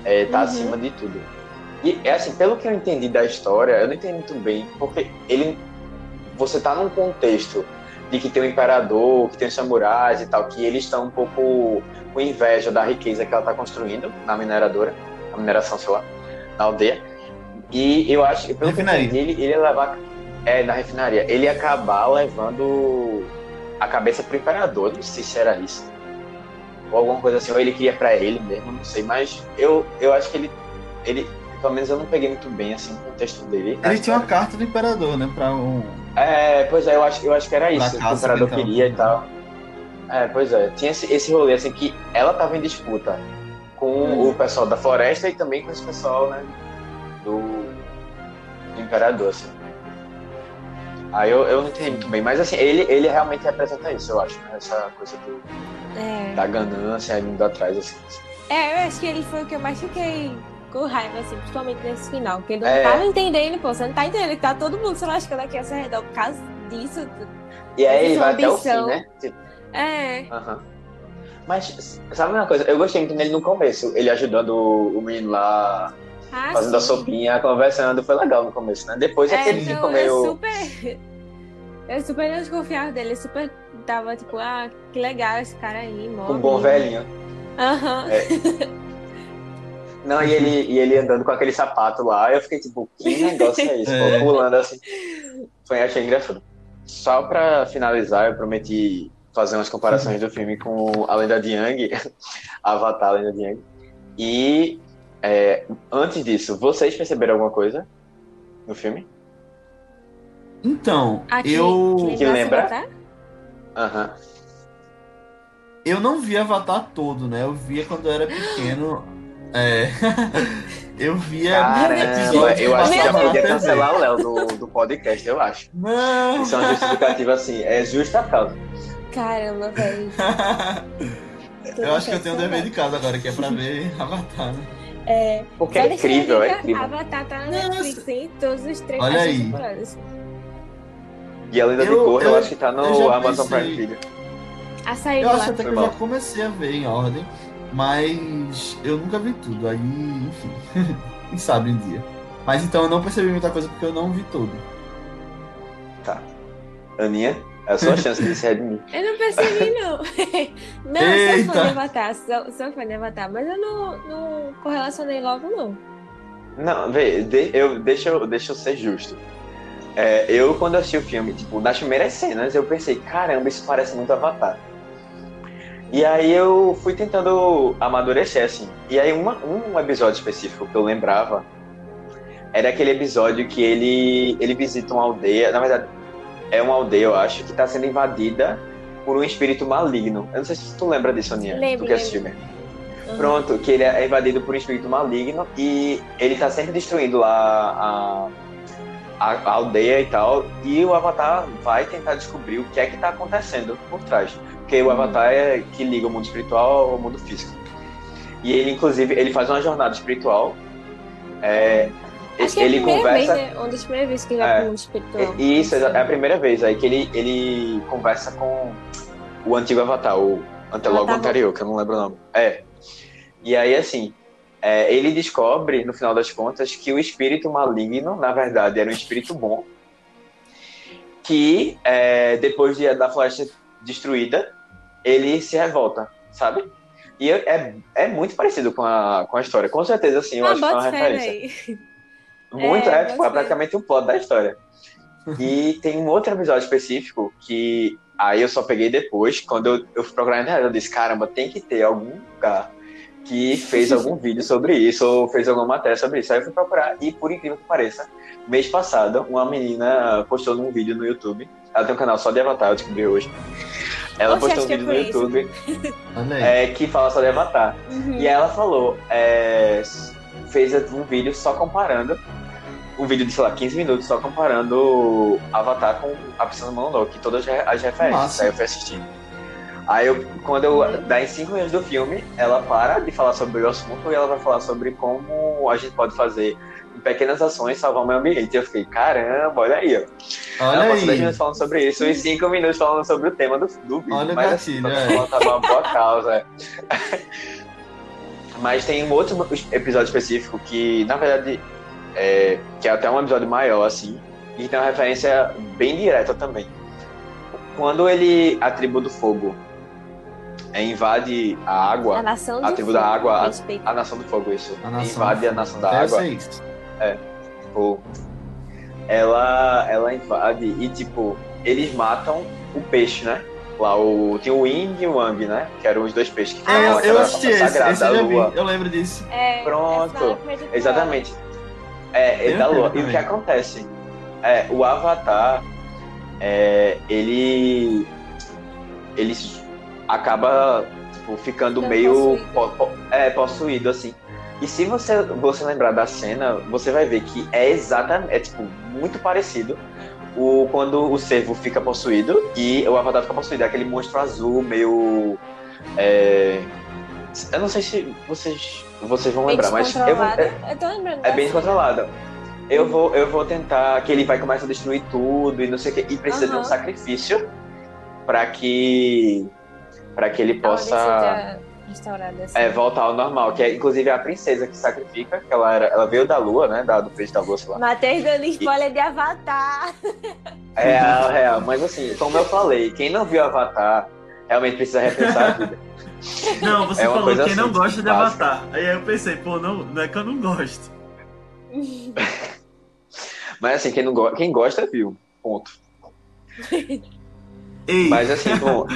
é, tá Uhum. acima de tudo. E é assim, pelo que eu entendi da história, eu não entendi muito bem, porque ele você tá num contexto de que tem o imperador, que tem os samurais e tal, que eles estão um pouco com inveja da riqueza que ela está construindo na mineradora, na mineração, sei lá, na aldeia. E eu acho que, pelo que eu Refinaria. entendi, ele, ele ia levar. É, na refinaria. Ele ia acabar levando a cabeça pro imperador, não sei se era isso. Ou alguma coisa assim, ou ele queria pra ele mesmo, não sei, mas eu, eu acho que ele. ele pelo menos eu não peguei muito bem assim, o contexto dele. Ele tinha uma carta do imperador, né? Pra um. É, pois é, eu acho, eu acho que era isso, que o imperador ele queria e tal. É, pois é, tinha esse, esse rolê assim que ela tava em disputa com Hum. o pessoal da floresta e também com esse pessoal, né, do, do imperador, assim. Aí eu, eu não entendi muito bem, mas assim, ele, ele realmente representa isso, eu acho, né, essa coisa do, É. da ganância indo atrás, assim. É, eu acho que ele foi o que eu mais fiquei com raiva, assim, principalmente nesse final. Porque ele não É. tava entendendo, pô. Você não tá entendendo que tá todo mundo se lascando aqui ao seu redor por causa disso. E aí ele vai até o fim, ambição. né? Tipo, É. aham. Mas, sabe uma coisa? Eu gostei muito dele no começo, ele ajudando o, menino lá Ah, fazendo a sim. sopinha, conversando. Foi legal no começo, né? Depois é, que ele então, ficou meio. super. Eu super desconfiava dele. Eu super tava tipo, ah, que legal esse cara aí, mó Um bom velhinho. Aham. É. Não, e ele, e ele andando com aquele sapato lá, eu fiquei tipo, que negócio é esse? É. Pô, pulando assim. Foi, achei engraçado. Só pra finalizar, eu prometi fazer umas comparações do filme com A Lenda de Yang, Avatar, A Lenda de Yang. E é, antes disso, vocês perceberam alguma coisa no filme? Então, Aqui, eu. Que lembra? Aham. Eu não vi Avatar todo, né? Eu via quando eu era pequeno. É. eu via. Caramba, eu acho que já podia cancelar o Léo do, do podcast, eu acho. Não! Isso é uma justificativa assim, é justa causa. Caramba, velho. eu acho que eu tenho um dever de casa agora, que é pra ver Avatar, né? É, Porque é incrível, é incrível. Avatar tá na. Netflix, hein? Todos os três Olha as aí. temporadas. E a Lenda de Eu- Korra, eu, eu- acho que tá no Amazon pensei. Prime Video. A saída Eu lá. acho até que eu já comecei a ver em ordem, mas eu nunca vi tudo. Aí, enfim, quem sabe um dia. Mas então eu não percebi muita coisa porque eu não vi tudo. Aninha, é a sua chance de se redimir. Eu não percebi, não. não, eu sou Eita. fã de Avatar, sou, sou fã de Avatar, mas eu não, não correlacionei logo, não. Não, vê, de- eu, deixa, eu, deixa eu ser justo. É, eu, quando assisti o filme, tipo, nas primeiras cenas, eu pensei, caramba, isso parece muito Avatar. E aí eu fui tentando amadurecer, assim. E aí uma, um episódio específico que eu lembrava era aquele episódio que ele, ele visita uma aldeia, na verdade, é uma aldeia, eu acho, que está sendo invadida por um espírito maligno. Eu não sei se tu lembra disso, Aninha, Lembro, tu que assistiu mesmo. Uhum. Pronto, que ele é invadido por um espírito maligno e ele tá sempre destruindo lá a, a, a aldeia e tal. E o Avatar vai tentar descobrir o que é que tá acontecendo por trás. Porque o Uhum. Avatar é que liga o mundo espiritual ao mundo físico. E ele, inclusive, ele faz uma jornada espiritual. É, Acho que é a ele primeira conversa. vez, né? Uma das primeiras vezes que ele vai É. pro mundo espiritual. Isso, é a primeira vez aí que ele, ele conversa com o antigo Avatar, o ante- logo anterior, que eu não lembro o nome. É. E aí, assim, é, ele descobre, no final das contas, que o espírito maligno, na verdade, era um espírito bom, que é, depois de, da floresta destruída, ele se revolta, sabe? E é, é muito parecido com a, com a história. Com certeza, assim, eu ah, acho que é uma referência. velho. Muito, É, é, tipo, praticamente um plot da história. E tem um outro episódio específico que aí eu só peguei depois, quando eu, eu fui procurar na eu disse, caramba, tem que ter algum lugar que fez algum vídeo sobre isso, ou fez alguma matéria sobre isso. Aí eu fui procurar, e por incrível que pareça, mês passado, uma menina postou um vídeo no YouTube. Ela tem um canal só de Avatar, eu descobri hoje. Ela Oxe, postou um é vídeo no isso. YouTube é, que fala só de Avatar. Uhum. E ela falou, é, fez um vídeo só comparando, um vídeo de, sei lá, 15 minutos só comparando Avatar com a Princesa Mononoke, todas as re- as referências. Massa. Aí eu fui assistir. Aí eu, quando eu, dá em 5 minutos do filme, ela para de falar sobre o assunto e ela vai falar sobre como a gente pode fazer pequenas ações salvar o meio ambiente. E eu fiquei, caramba, olha aí, ó. Olha ela passou 10 aí. minutos falando sobre isso e 5 minutos falando sobre o tema do, do vídeo. Olha o Mas assim, gatilho, tá é. ela tá numa boa causa. é. Mas tem um outro episódio específico que, na verdade, é, que é até um episódio maior, assim, e tem uma referência bem direta também. Quando ele, a tribo do fogo, é, invade a água, A nação do a tribo da fogo, água, a- a nação do fogo, isso, A nação invade a nação da Deve água, isso. tipo, ela, ela invade e, tipo, eles matam o peixe, né? Lá, o, tem o Ying e o Wang, né? Que eram os dois peixes que É, ficavam eu, eu assisti esse, sagrada esse eu lua. eu lembro disso. É, Pronto. é. Exatamente. É, é da lua. E o que acontece? É, o Avatar, é, ele. Ele acaba tipo, ficando meio possuído. po- é, possuído, assim. E se você, você lembrar da cena, você vai ver que é exatamente, é tipo, muito parecido o, quando o cervo fica possuído e o Avatar fica possuído. É aquele monstro azul, meio. é, eu não sei se vocês, vocês vão Bem lembrar, mas eu, vou- é, Eu tô lembrando é bem descontrolado. Eu vou, eu vou tentar que ele vai começar a destruir tudo e não sei o que. E precisa de um sacrifício para que para que ele Ela possa assim. É, volta ao normal, que é inclusive a princesa que sacrifica, que ela, era, ela veio da lua, né? Da, do peixe da lua, sei lá. Matheus dando spoiler de Avatar. É, é, é, mas assim, como eu falei, quem não viu Avatar realmente precisa repensar a vida. Não, você É falou quem não assim, gosta de básica. Avatar. Aí eu pensei, pô, não, não é que eu não gosto. Mas assim, quem, não go quem gosta, viu. Ponto. Ei, Mas assim, bom.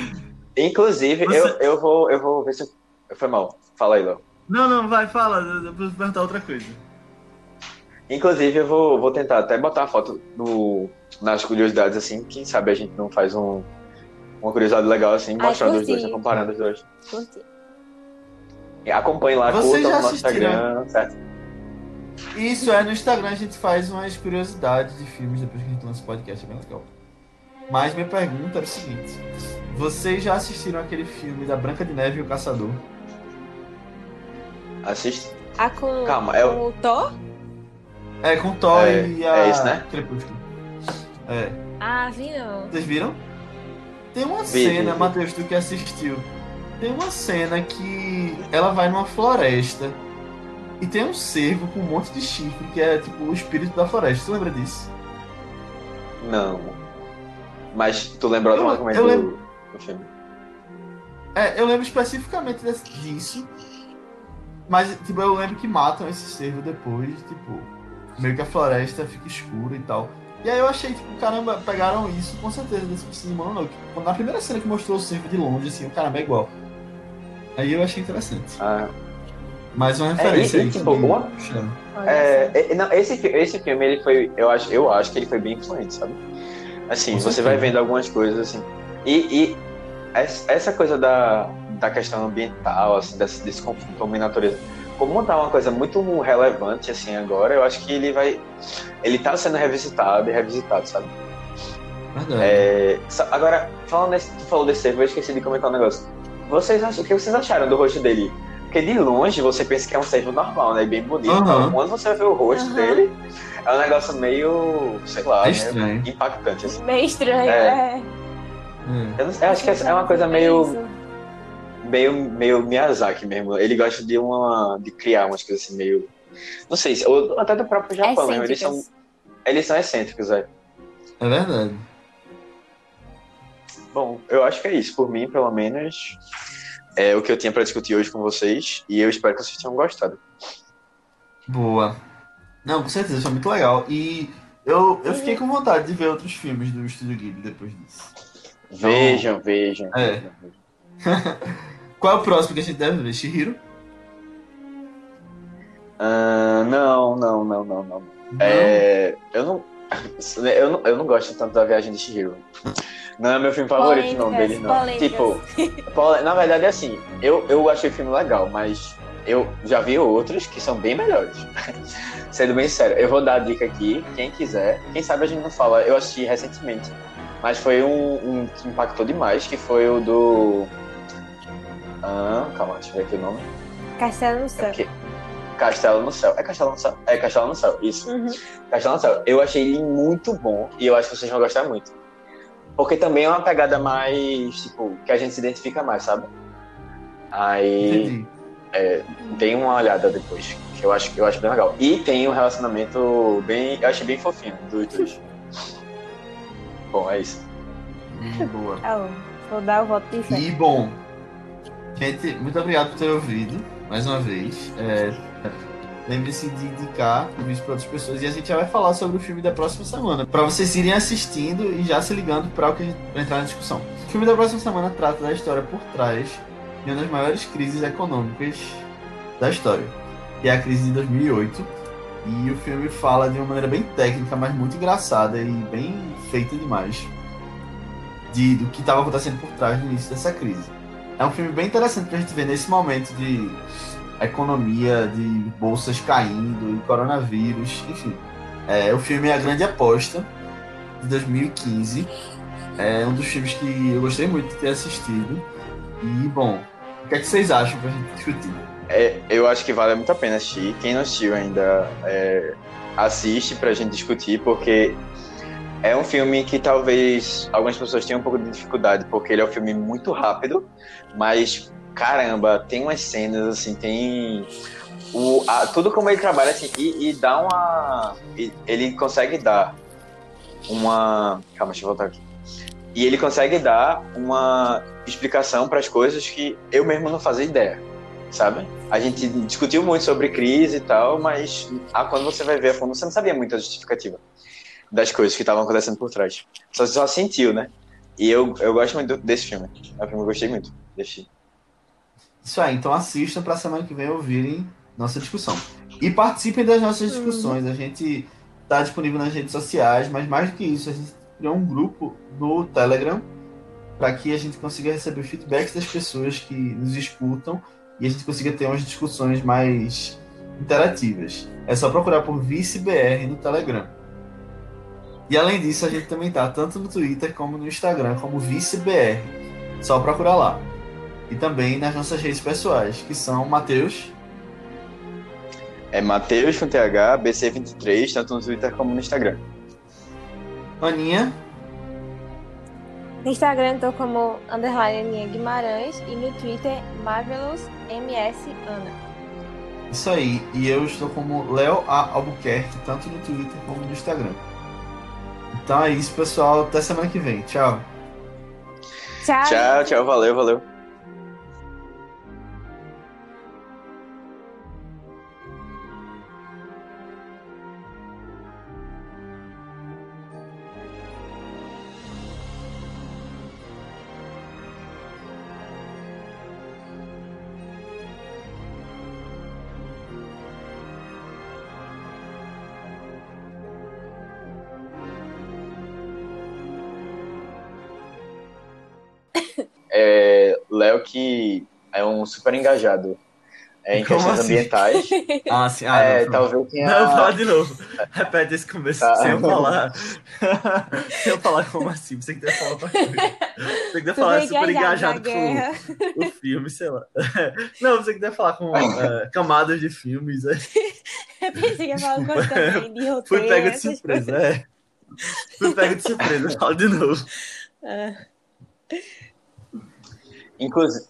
Inclusive, Você- eu, eu, vou, eu vou ver se. Foi mal. Fala aí, Léo. não, não, vai, fala, eu vou perguntar outra coisa. Inclusive, eu vou, vou tentar até botar a foto no, nas curiosidades, assim. Quem sabe a gente não faz um, uma curiosidade legal, assim, Ai, mostrando os dois, comparando os dois. Curti. Acompanhe lá, Vocês curtam já no nosso assistiram? Instagram, certo? Isso é, no Instagram a gente faz umas curiosidades de filmes depois que a gente lança o podcast, é bem legal. Mas minha pergunta era o seguinte: vocês já assistiram aquele filme da Branca de Neve e o Caçador? Assiste. Ah, com, Calma, é o- com o Thor? É, com Thor É, e a. é esse, né? Crepúsculo. É. Ah, vi não. Vocês viram? Tem uma Vi, vi, cena, vi. Matheus, tu que assistiu. Tem uma cena que ela vai numa floresta e tem um cervo com um monte de chifre que é tipo o espírito da floresta. Tu lembra disso? Não. Mas tu lembrou Eu- automaticamente eu do, lembro. do filme. É, eu lembro especificamente desse- disso. Mas, tipo, eu lembro que matam esse cervo depois, tipo, meio que a floresta fica escura e tal. E aí eu achei, tipo, caramba, pegaram isso com certeza desse Precisa de Mononoke. Na primeira cena que mostrou o cervo de longe, assim, o caramba é igual. Aí eu achei interessante. Ah, Mais uma referência e, aí. tipo, que uma- É, é, não, esse, esse filme, ele foi, eu acho, eu acho que ele foi bem influente, sabe? Assim, você vai vendo algumas coisas, assim. E, e es- essa coisa da, da questão ambiental, assim, desse, desse conflito com a natureza, como tá uma coisa muito relevante, assim, agora, eu acho que ele vai, ele tá sendo revisitado e revisitado, sabe? É, agora, falando tu falou desse cervo, eu esqueci de comentar um negócio. Vocês acham, o que vocês acharam do rosto dele? Porque de longe você pensa que é um cervo normal, né? Bem bonito. Aham. Então, quando você vê o rosto Aham. dele, é um negócio meio, sei lá, É meio estranho. impactante. Assim. Meio estranho, É. é. É. Eu, não- eu acho que é uma coisa meio, Isso. meio, meio Miyazaki mesmo. Ele gosta de uma, de criar umas coisas assim meio, não sei, se- ou até do próprio Japão mesmo. Eles são, eles são excêntricos, é. É verdade. Bom, eu acho que é isso. Por mim, pelo menos, é o que eu tinha pra discutir hoje com vocês. E eu espero que vocês tenham gostado. Boa. Não, com certeza, foi muito legal. E eu, eu fiquei com vontade de ver outros filmes do Estúdio Ghibli depois disso. Vejam, vejam. É. vejam, vejam. Qual é o próximo que a gente deve ver? Shihiro? Ah, não, não, não, não, não. Não? É, eu não. Eu não, eu não gosto tanto da Viagem de Chihiro. Não é meu filme favorito, não, Polêmicas, dele, não. polêmicas. Tipo, pole- na verdade, é assim, eu, eu achei o filme legal, mas eu já vi outros que são bem melhores. Sendo bem sério, eu vou dar a dica aqui, quem quiser. Quem sabe a gente não fala, eu assisti recentemente. Mas foi um, um que impactou demais, que foi o do. Ah, calma, deixa eu ver aqui o nome. Castelo no É céu. porque- Castelo no Céu. É Castelo no Céu? É Castelo no Céu, isso. Uhum. Castelo no Céu. Eu achei ele muito bom e eu acho que vocês vão gostar muito. Porque também é uma pegada mais, tipo, que a gente se identifica mais, sabe? Aí Entendi. tem uma olhada depois, que eu acho, eu acho bem legal. E tem um relacionamento bem. Eu achei bem fofinho dos dois. Bom, é isso. Hum, boa. Bom. Vou dar o voto de. E bom, gente, muito obrigado por ter ouvido mais uma vez. É, Lembre-se de indicar o vídeo para outras pessoas e a gente já vai falar sobre o filme da próxima semana, para vocês irem assistindo e já se ligando para entrar na discussão. O filme da próxima semana trata da história por trás de uma das maiores crises econômicas da história, que é a crise de 2008. E o filme fala de uma maneira bem técnica, mas muito engraçada e bem feita demais de, do que estava acontecendo por trás no início dessa crise. É um filme bem interessante pra gente ver nesse momento de economia, de bolsas caindo, e coronavírus, enfim. É, o filme é A Grande Aposta, de 2015. É um dos filmes que eu gostei muito de ter assistido. E, bom, o que, é que vocês acham pra gente discutir? É, eu acho que vale muito a pena assistir. Quem não assistiu ainda, é, assiste pra gente discutir, porque é um filme que talvez algumas pessoas tenham um pouco de dificuldade, porque ele é um filme muito rápido, mas caramba, tem umas cenas, assim, tem. O, a, tudo como ele trabalha, assim, e, e dá uma. Ele consegue dar uma. Calma, deixa eu voltar aqui. E ele consegue dar uma explicação para as coisas que eu mesmo não fazia ideia, sabe? A gente discutiu muito sobre crise e tal, mas ah, quando você vai ver a fundo, você não sabia muito a justificativa das coisas que estavam acontecendo por trás. Só, só sentiu, né? E eu, eu gosto muito desse filme. É um filme que eu gostei muito desse. Isso aí, então assistam para semana que vem ouvirem nossa discussão. E participem das nossas discussões. A gente está disponível nas redes sociais, mas mais do que isso, a gente criou um grupo no Telegram para que a gente consiga receber feedbacks das pessoas que nos escutam e a gente consiga ter umas discussões mais interativas. É só procurar por ViceBR no Telegram. E além disso, a gente também tá tanto no Twitter como no Instagram, como ViceBR. Só procurar lá. E também nas nossas redes pessoais, que são Matheus. É Matheus com TH, BC23, tanto no Twitter como no Instagram. Aninha. No Instagram eu tô como underline Aninha Guimarães e no Twitter Marvelous MS Ana. Isso aí. E eu estou como Léo A. Albuquerque, tanto no Twitter como no Instagram. Então é isso, pessoal. Até semana que vem. Tchau. Tchau. Tchau, tchau. Valeu, valeu. Léo que é um super engajado é, em Como questões assim? ambientais. Ah, sim. Ah, é, não, talvez tenha. Não, fala de novo. Repete esse começo Tá. sem eu falar. sem eu falar como assim. Você que deve falar outra coisa. Você que deve falar Super super engajado com o filme, sei lá. Não, você que deve falar com eh, camadas de filmes. é. Eu pensei que ia falar uma coisa também de roteiro. Fui pego de surpresa, é. Fui pego de surpresa, fala de novo. Ah. Inclusive,